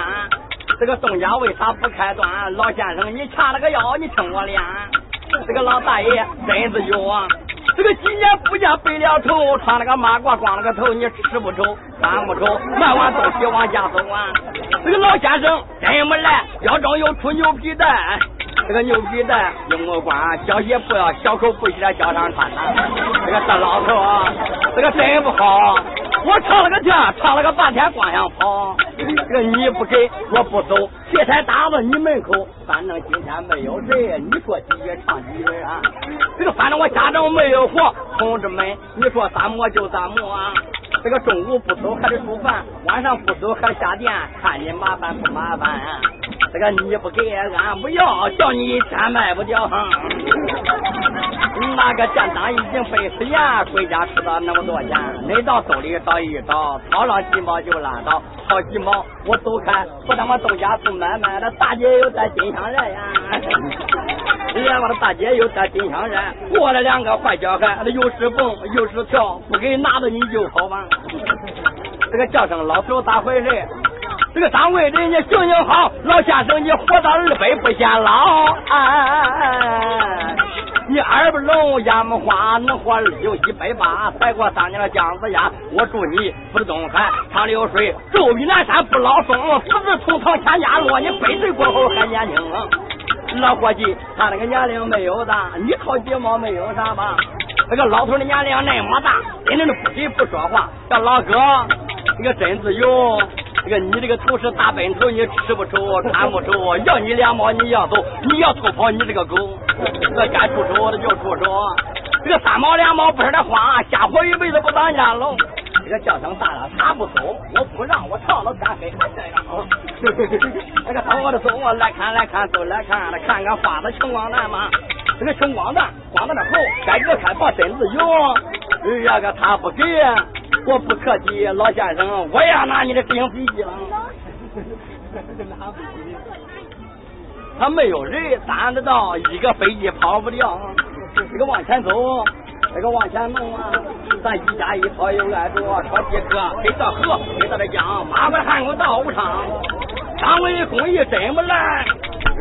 这个东家为啥不开端？老先生，你掐了个腰，你听我练。这个老大爷真是有啊！这个几年不见白了头，穿了个马褂，光了个头，你吃不愁，穿不愁，买完东西往家走啊！这个老先生真没来，腰中又出牛皮带，这个牛皮带用我管，小鞋不要，小口不鞋脚上穿呐。这个这老头啊，这个真不好。我唱了个调，唱了个半天，光想跑。这个你不给我不走，铁才打到你门口。反正今天没有人，你说几句唱几句啊？这个反正我家中没有活，同志们，你说咋磨就咋磨啊？这个中午不走还得煮饭，晚上不走还得下店，看你麻烦不麻烦？这个你不给俺不要，叫你一天卖不掉。那个店长已经背死盐，回家吃到那么多钱，恁到兜里找一找，掏上几毛就拉倒，掏几毛我走开，不他妈东家不买卖，那大姐又在金香人呀！哎呀，我的大姐又在金香人，过来两个坏小孩，那又是蹦又是跳，不给拿着你就跑吧。这个叫声老头咋回事？这个单位人家行行好，老先生你活到二百不嫌老。哎，你二不聋眼不花，能活二有一百八。踩过三年的姜子牙，我祝你福如东海长流水，寿比南山不老松。福字从堂千家落，你百岁过后还年轻。老伙计，他那个年龄没有大，你掏几毛没有啥吧？那个老头的年龄那么大，真的不给不说话。这老哥，这个真自由。这个你这个头是大笨头，你吃不愁，穿不愁，要你两毛你要走，你要偷跑你这个狗，这该出手的就出手，这个三毛两毛不是的花，家婆一辈子不当家喽。这个叫声大了他不走，我不让我唱了天黑还这样。那个等我的走，我来看来看都来看，来看看花的穷光蛋嘛。这个青光蛋光到那后，该割开把身子有，这个他不给。我不客气，老先生，我也要拿你的订飞机了。他没有人担得到，一个飞机跑不掉。这个往前走，这个往前弄啊，咱一家一跑又挨着，超几个飞到河，飞到这江，马关汉关到武昌，单位工艺真不赖，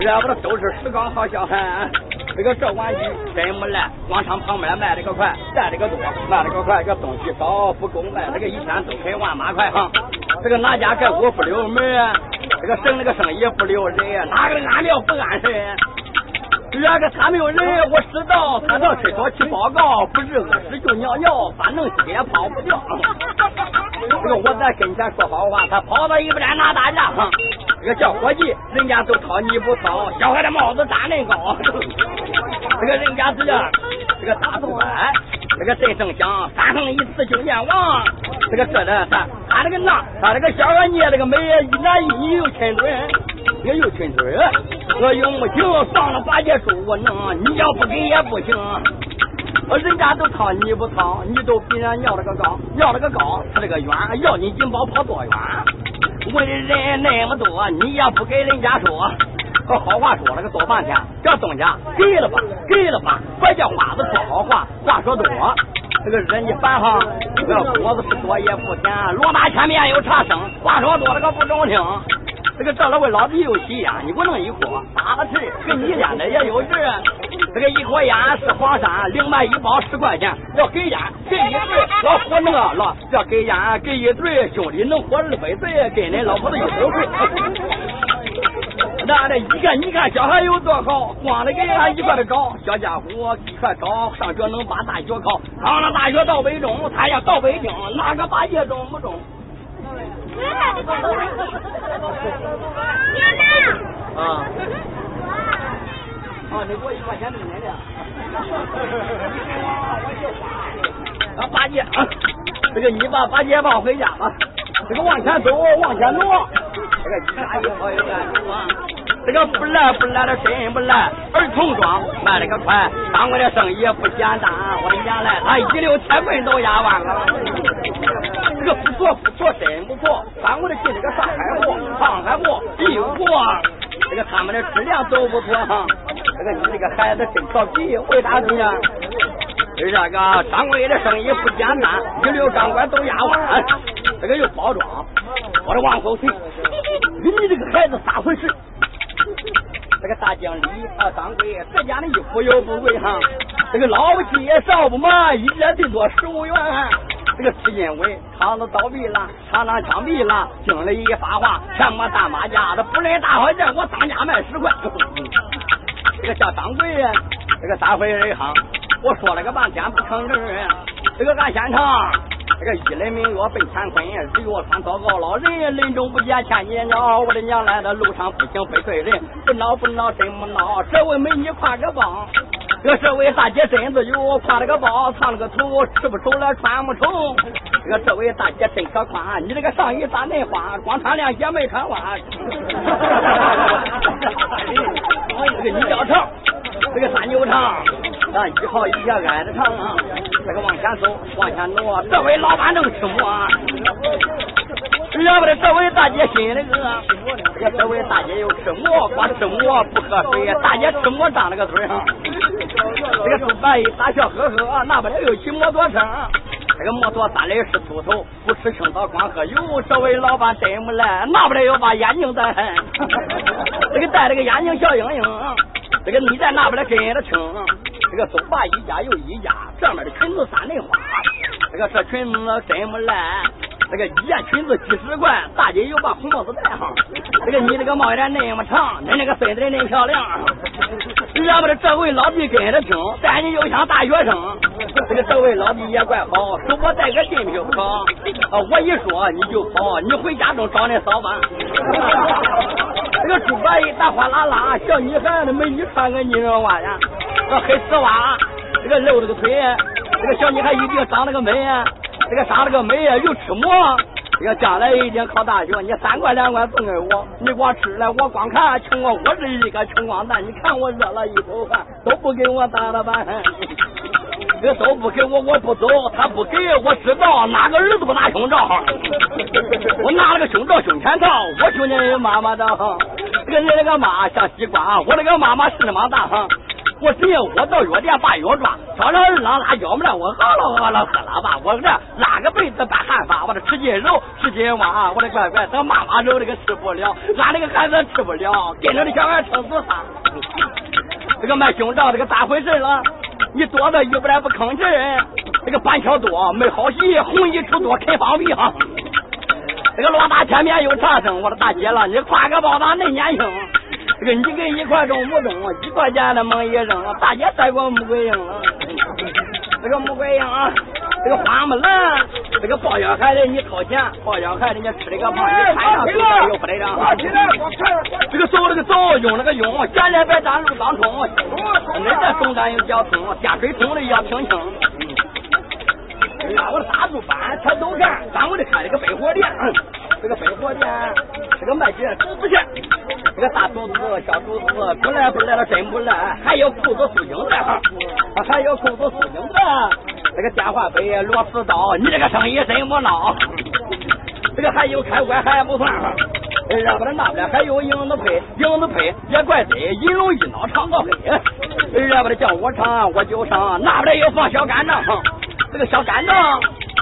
要不都是石岗好小孩。这个这玩意真没赖，广场旁边卖这个快，带这个多，卖这个快，这东西少不够卖，这个一天都开万把块哈。这个哪家盖屋不留门啊，这个省那个生意不留人啊，哪个安料不安神？这个他没有人，我知道他到厕所去报告，不是饿死就尿尿，反正死也跑不掉。这 个我在跟前说好话，他跑到一边拿大家哈。这个叫伙计，人家都掏你不掏，小孩的帽子扎恁高。这个人家这个这个大头哎，这个真声响，三横一次就念王。这个这的他他这个那他这个小孩捏这个眉一男一女又亲嘴，也又亲嘴。我用不行，上了八戒书我能，你要不给也不行。人家都掏你不掏，你都比人要了个高，要了个高，他这个远，要你金宝跑多远？问的人那么多，你也不给人家说，可好话说了个多半天，叫东家给了吧，给了吧，别叫花子说好话，话说多。这个人一烦哈，这个锅子是多也不甜，罗大前面有茶生，话说多了个不中听。这个这老位老弟有喜烟，你给我弄一锅打了气，跟你烟的也有劲。这个一锅烟是黄山，另外一包十块钱，要给烟给一对，要活那个了，要给烟给一对，兄弟能活二百岁，跟恁老婆子一头睡。那这一看你看小孩有多好，光的给俺一块的找，小家伙一块找，上学能把大学考，考了大学到北中，他要到北京，哪个八戒中不中？啊！啊，你给我一块钱的奶的。啊，八戒，这个你把八戒抱回家吧。这个往前走，往前挪。这个一大一跑一个这个不赖不赖的真不赖，儿童装卖了个快，当我的生意不简单，我的眼来他一溜铁棍都压弯了。这个不错不错，真不错，当我的进这个上海货、上海货、进货，这个他们的质量都不错哈。这个你这个孩子真调皮，为啥子呢？这个掌柜的生意不简单，一溜钢管都压弯，这个又包装，我的往后退。你这个孩子咋回事？这个大经理啊，掌柜，这家的衣服又不贵哈，这个老不起少不满，一月最多十五元。这个是因为厂子倒闭了，厂长枪毙了，经理一发话，全没大马甲，他，不认大小件，我当家卖十块。这个叫掌柜，这个咋回人行？我说了个半天不成人，这个俺现场。这个一人名曰奔乾坤，日月穿糟糕老人，临终不见千金鸟。我的娘来的路上不行非对人，不闹不闹真不闹。这位美女挎个包，这个这位大姐身子有，挎了个包，藏了个头，吃不愁了穿不愁。这个这位大姐真可宽，你这个上衣咋恁花？光穿凉鞋没穿袜。这个你叫长，这个三牛长，咱一号一下挨着长。这个往前走，往前挪，这位老板正吃馍。要不得，这位大姐心里个，这个这位大姐又吃馍，光吃馍不喝水。大姐吃馍张了个嘴上，这个猪八一大笑呵呵，那不得又骑摩托车。这个摩托三轮是秃头，不吃青草光喝油。这位老板真不赖，那不得又把眼镜戴，这个戴了个眼镜小英英。这个你在那不来跟着听。这个走吧，一家又一家，这面的裙子三轮花，这个这裙子真不赖，这个一件裙子几十块，大姐又把红帽子戴上，这个你这个帽檐那么长，你那个身子恁漂亮，要不得这位老弟跟着听，但你又像大学生，这个这位老弟也怪好，给我带个金票跑，我一说你就跑，你回家中找恁嫂吧。这个猪八一大哗啦啦，小女孩的美女穿个呢绒袜呀。这黑丝袜，这个露着个腿，这个小女孩一定长了个美呀，这个长了个美呀又吃馍，这个将来一定考大学。你三块两块送给我，你光吃了我光看，穷我我是一个穷光蛋。你看我热了一头汗，都不给我打了板，这都不给我我不走，他不给我知道哪个儿子不拿胸罩，我拿了个胸罩胸前套，我兄弟妈妈的，这个你那个妈像西瓜，我那个妈妈是那么大。我只要我到药店把药抓，叫那二郎拉药来，我喝了喝了喝了吧，我这拉个被子办汗发，我这吃进肉吃进哇，我的乖乖，等妈妈肉这个吃不了，俺那个孩子吃不了，跟着的小孩撑死他。这个卖胸罩这个咋回事了？你多的一不来不吭气，这个板桥多没好戏，红衣出多开放屁哈。这个罗大前面有茶声，我说大姐了，你挎个包咋恁年轻？这个你跟一块中不中，一块钱的猛一扔，大姐带过穆桂英，这个穆桂英，这个花木兰，这个抱小孩的你掏钱，抱小孩的你吃了个胖，你穿上手袋又不得让。这个走那个走，用那个用，现在别站路当冲，恁这东站有交通，下水桶的要听清。我的大猪班全都干，咱我的开了个百货店，这个百货店，这个卖些竹子线，这个大竹子、小竹子，不来不来了，真不赖，还有裤子、塑形的，还有裤子、塑形子，这个电话杯、螺丝刀，你这个生意真不孬。这个还有开关还不算，要不然那边，还有影子配，影子配也怪贼，一龙一脑长个黑，要不得叫我唱我就唱，那不得又放小干仗。这个小干正，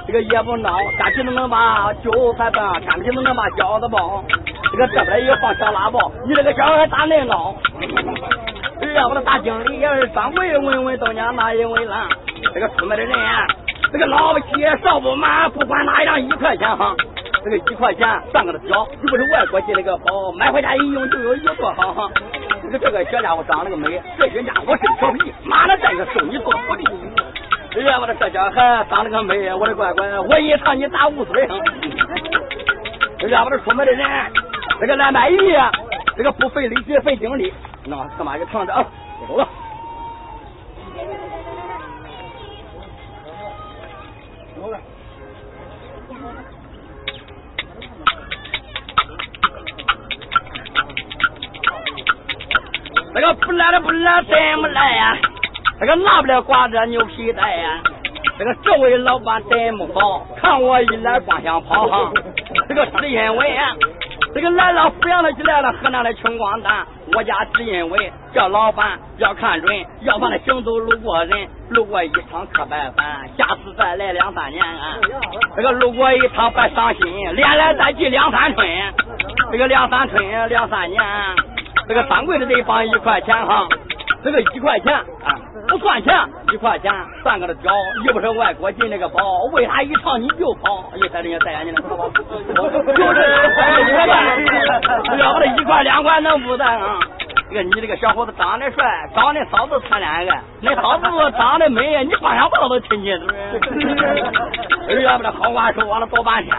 这个也不孬，干皮都能把韭菜拌，干皮都能把饺子包。这个这边也放小拉包，你这个小孩咋能闹？让我的大经理也是掌柜问问东家哪一位了？这个出门的人，这个老不起少不满，不管哪一张一块钱哈。这个一块钱算个的小，又不是外国进那个包，买回家一用就有有多好哈。这个这个小家伙长了个美，这些家伙真调皮，妈的这个收你做徒弟。哎呀，我的这小孩长得个美，我的乖乖，我一唱你打五岁哈。哎呀，我这出门的人，这个来买鱼，这个不费力气费精力，那干嘛就唱着啊，走了。这个不来了不来怎么来呀？这个拿不了挂着牛皮带呀。这个这位老板真么好，看我一来光想跑哈。这个是因为这个来了阜阳的就来了河南的穷光蛋，我家只因为这老板要看准，要把那行走路过人，路过一场可白烦，下次再来两三年啊。这个路过一场别伤心，连来再去两三春，这个两三春两三年。这个掌柜的得放一块钱哈，这个一块钱啊不算钱，一块钱算个的屌，又不是外国进那个宝，为啥一唱你就跑？你看人家戴眼镜的，就是要不这一块两块能不带啊？这个你这个小伙子长得帅，长得嫂子谈恋爱，那嫂子长得美，你光想抱都亲亲嘴。要不这好话说完了多半天。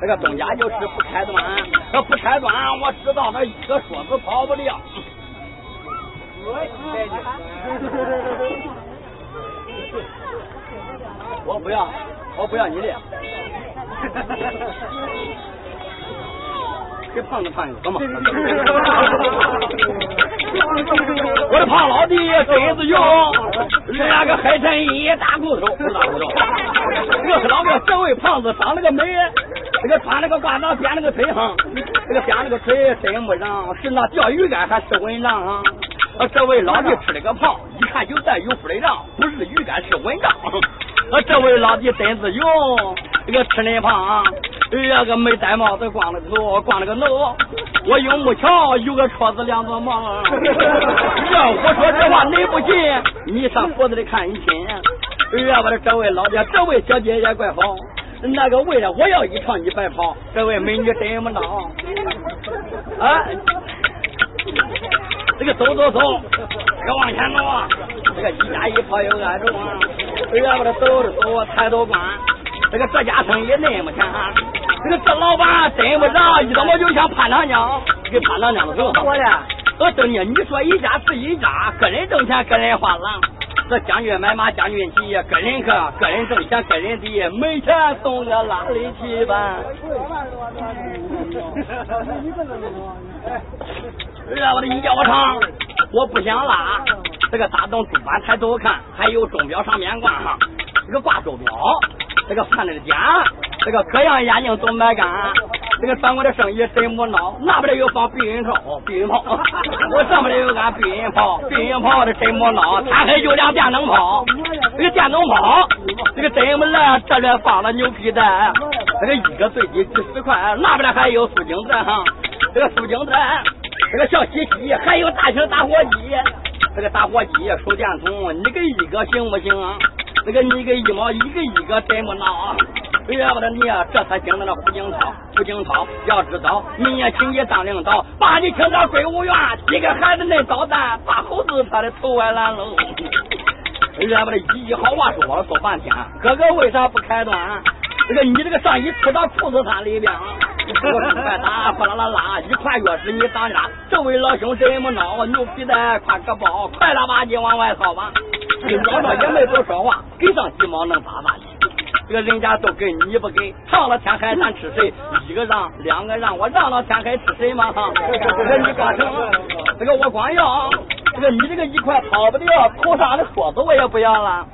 这个东家就是不开端，这不开端，我知道他一个说子跑不了。我不要，我不要你的。给胖子胖子怎么？我的胖老弟身子勇，两个黑衬衣大骨头，大骨头。我是老表，这位胖子长了个美。这个穿了个褂子，编了个腿哈，这个编了个腿真不让，是那钓鱼竿还是蚊帐啊？啊这位老弟吃了个胖，一看就带有夫的账，不是鱼竿是蚊帐。啊，这位老弟身子勇，这个吃恁胖，哎呀个没戴帽子，光了个头，光了个脑。我用木桥有个戳子两座毛。要我说这话你不信，你上脖子里看一亲。哎呀，我的这位老弟，这位小姐也怪好。那个为了我要一场你白跑，这位美女真不孬啊！这个走走走，这个往前走啊！这个一家一跑又挨着啊！这个把他走着走啊，抬头看，这个这家生意那么强，这个这老板真不着，一到我就像潘长江，给潘长江的走。我的，我等你，你说一家是一家，个人挣钱，个人花了。这将军买马，将军骑，个人个，个人挣钱，个人的，没钱送个哪里去吧？哎呀，我的一叫我唱，我不想拉。这个大洞主板抬头看，还有钟表上面挂上，这个挂钟表，这个看那个点，这个各样眼镜都买干。这个掌柜的生意真不孬，那边又放避孕套，避孕套。我上面有俺避孕炮，避孕炮的真不孬，天黑就亮电灯泡。这个电灯泡，这个真不赖，这里放了牛皮带，这个一个最低几十块，那边还有苏警站哈，这个苏警站，这个小西西，还有大型打火机，这个打火机手电筒，你给一个行不行啊？这个你给一毛一个一个真不孬。哎呀，我的你啊，这才听到那胡锦涛，胡锦涛要知道，明年请你当领导，把你请到国务院，几个孩子恁捣蛋，把猴子他的头歪烂喽。哎呀，我的一句好话说了说半天，哥哥为啥不开端？这个你这个上衣出到裤子裆里边，我快打，哗啦啦啦，一块钥匙你当家，这位老兄真么孬，牛皮带挎个包，快了吧唧往外掏吧，跟老道也没多说话，给上几毛能咋咋的。这个人家都给你不给，上了天海咱吃谁？一个让，两个让，我让了天海吃谁吗？这个你干成，这个我光要，这个你这个一块跑不掉，头上的锁子我也不要了。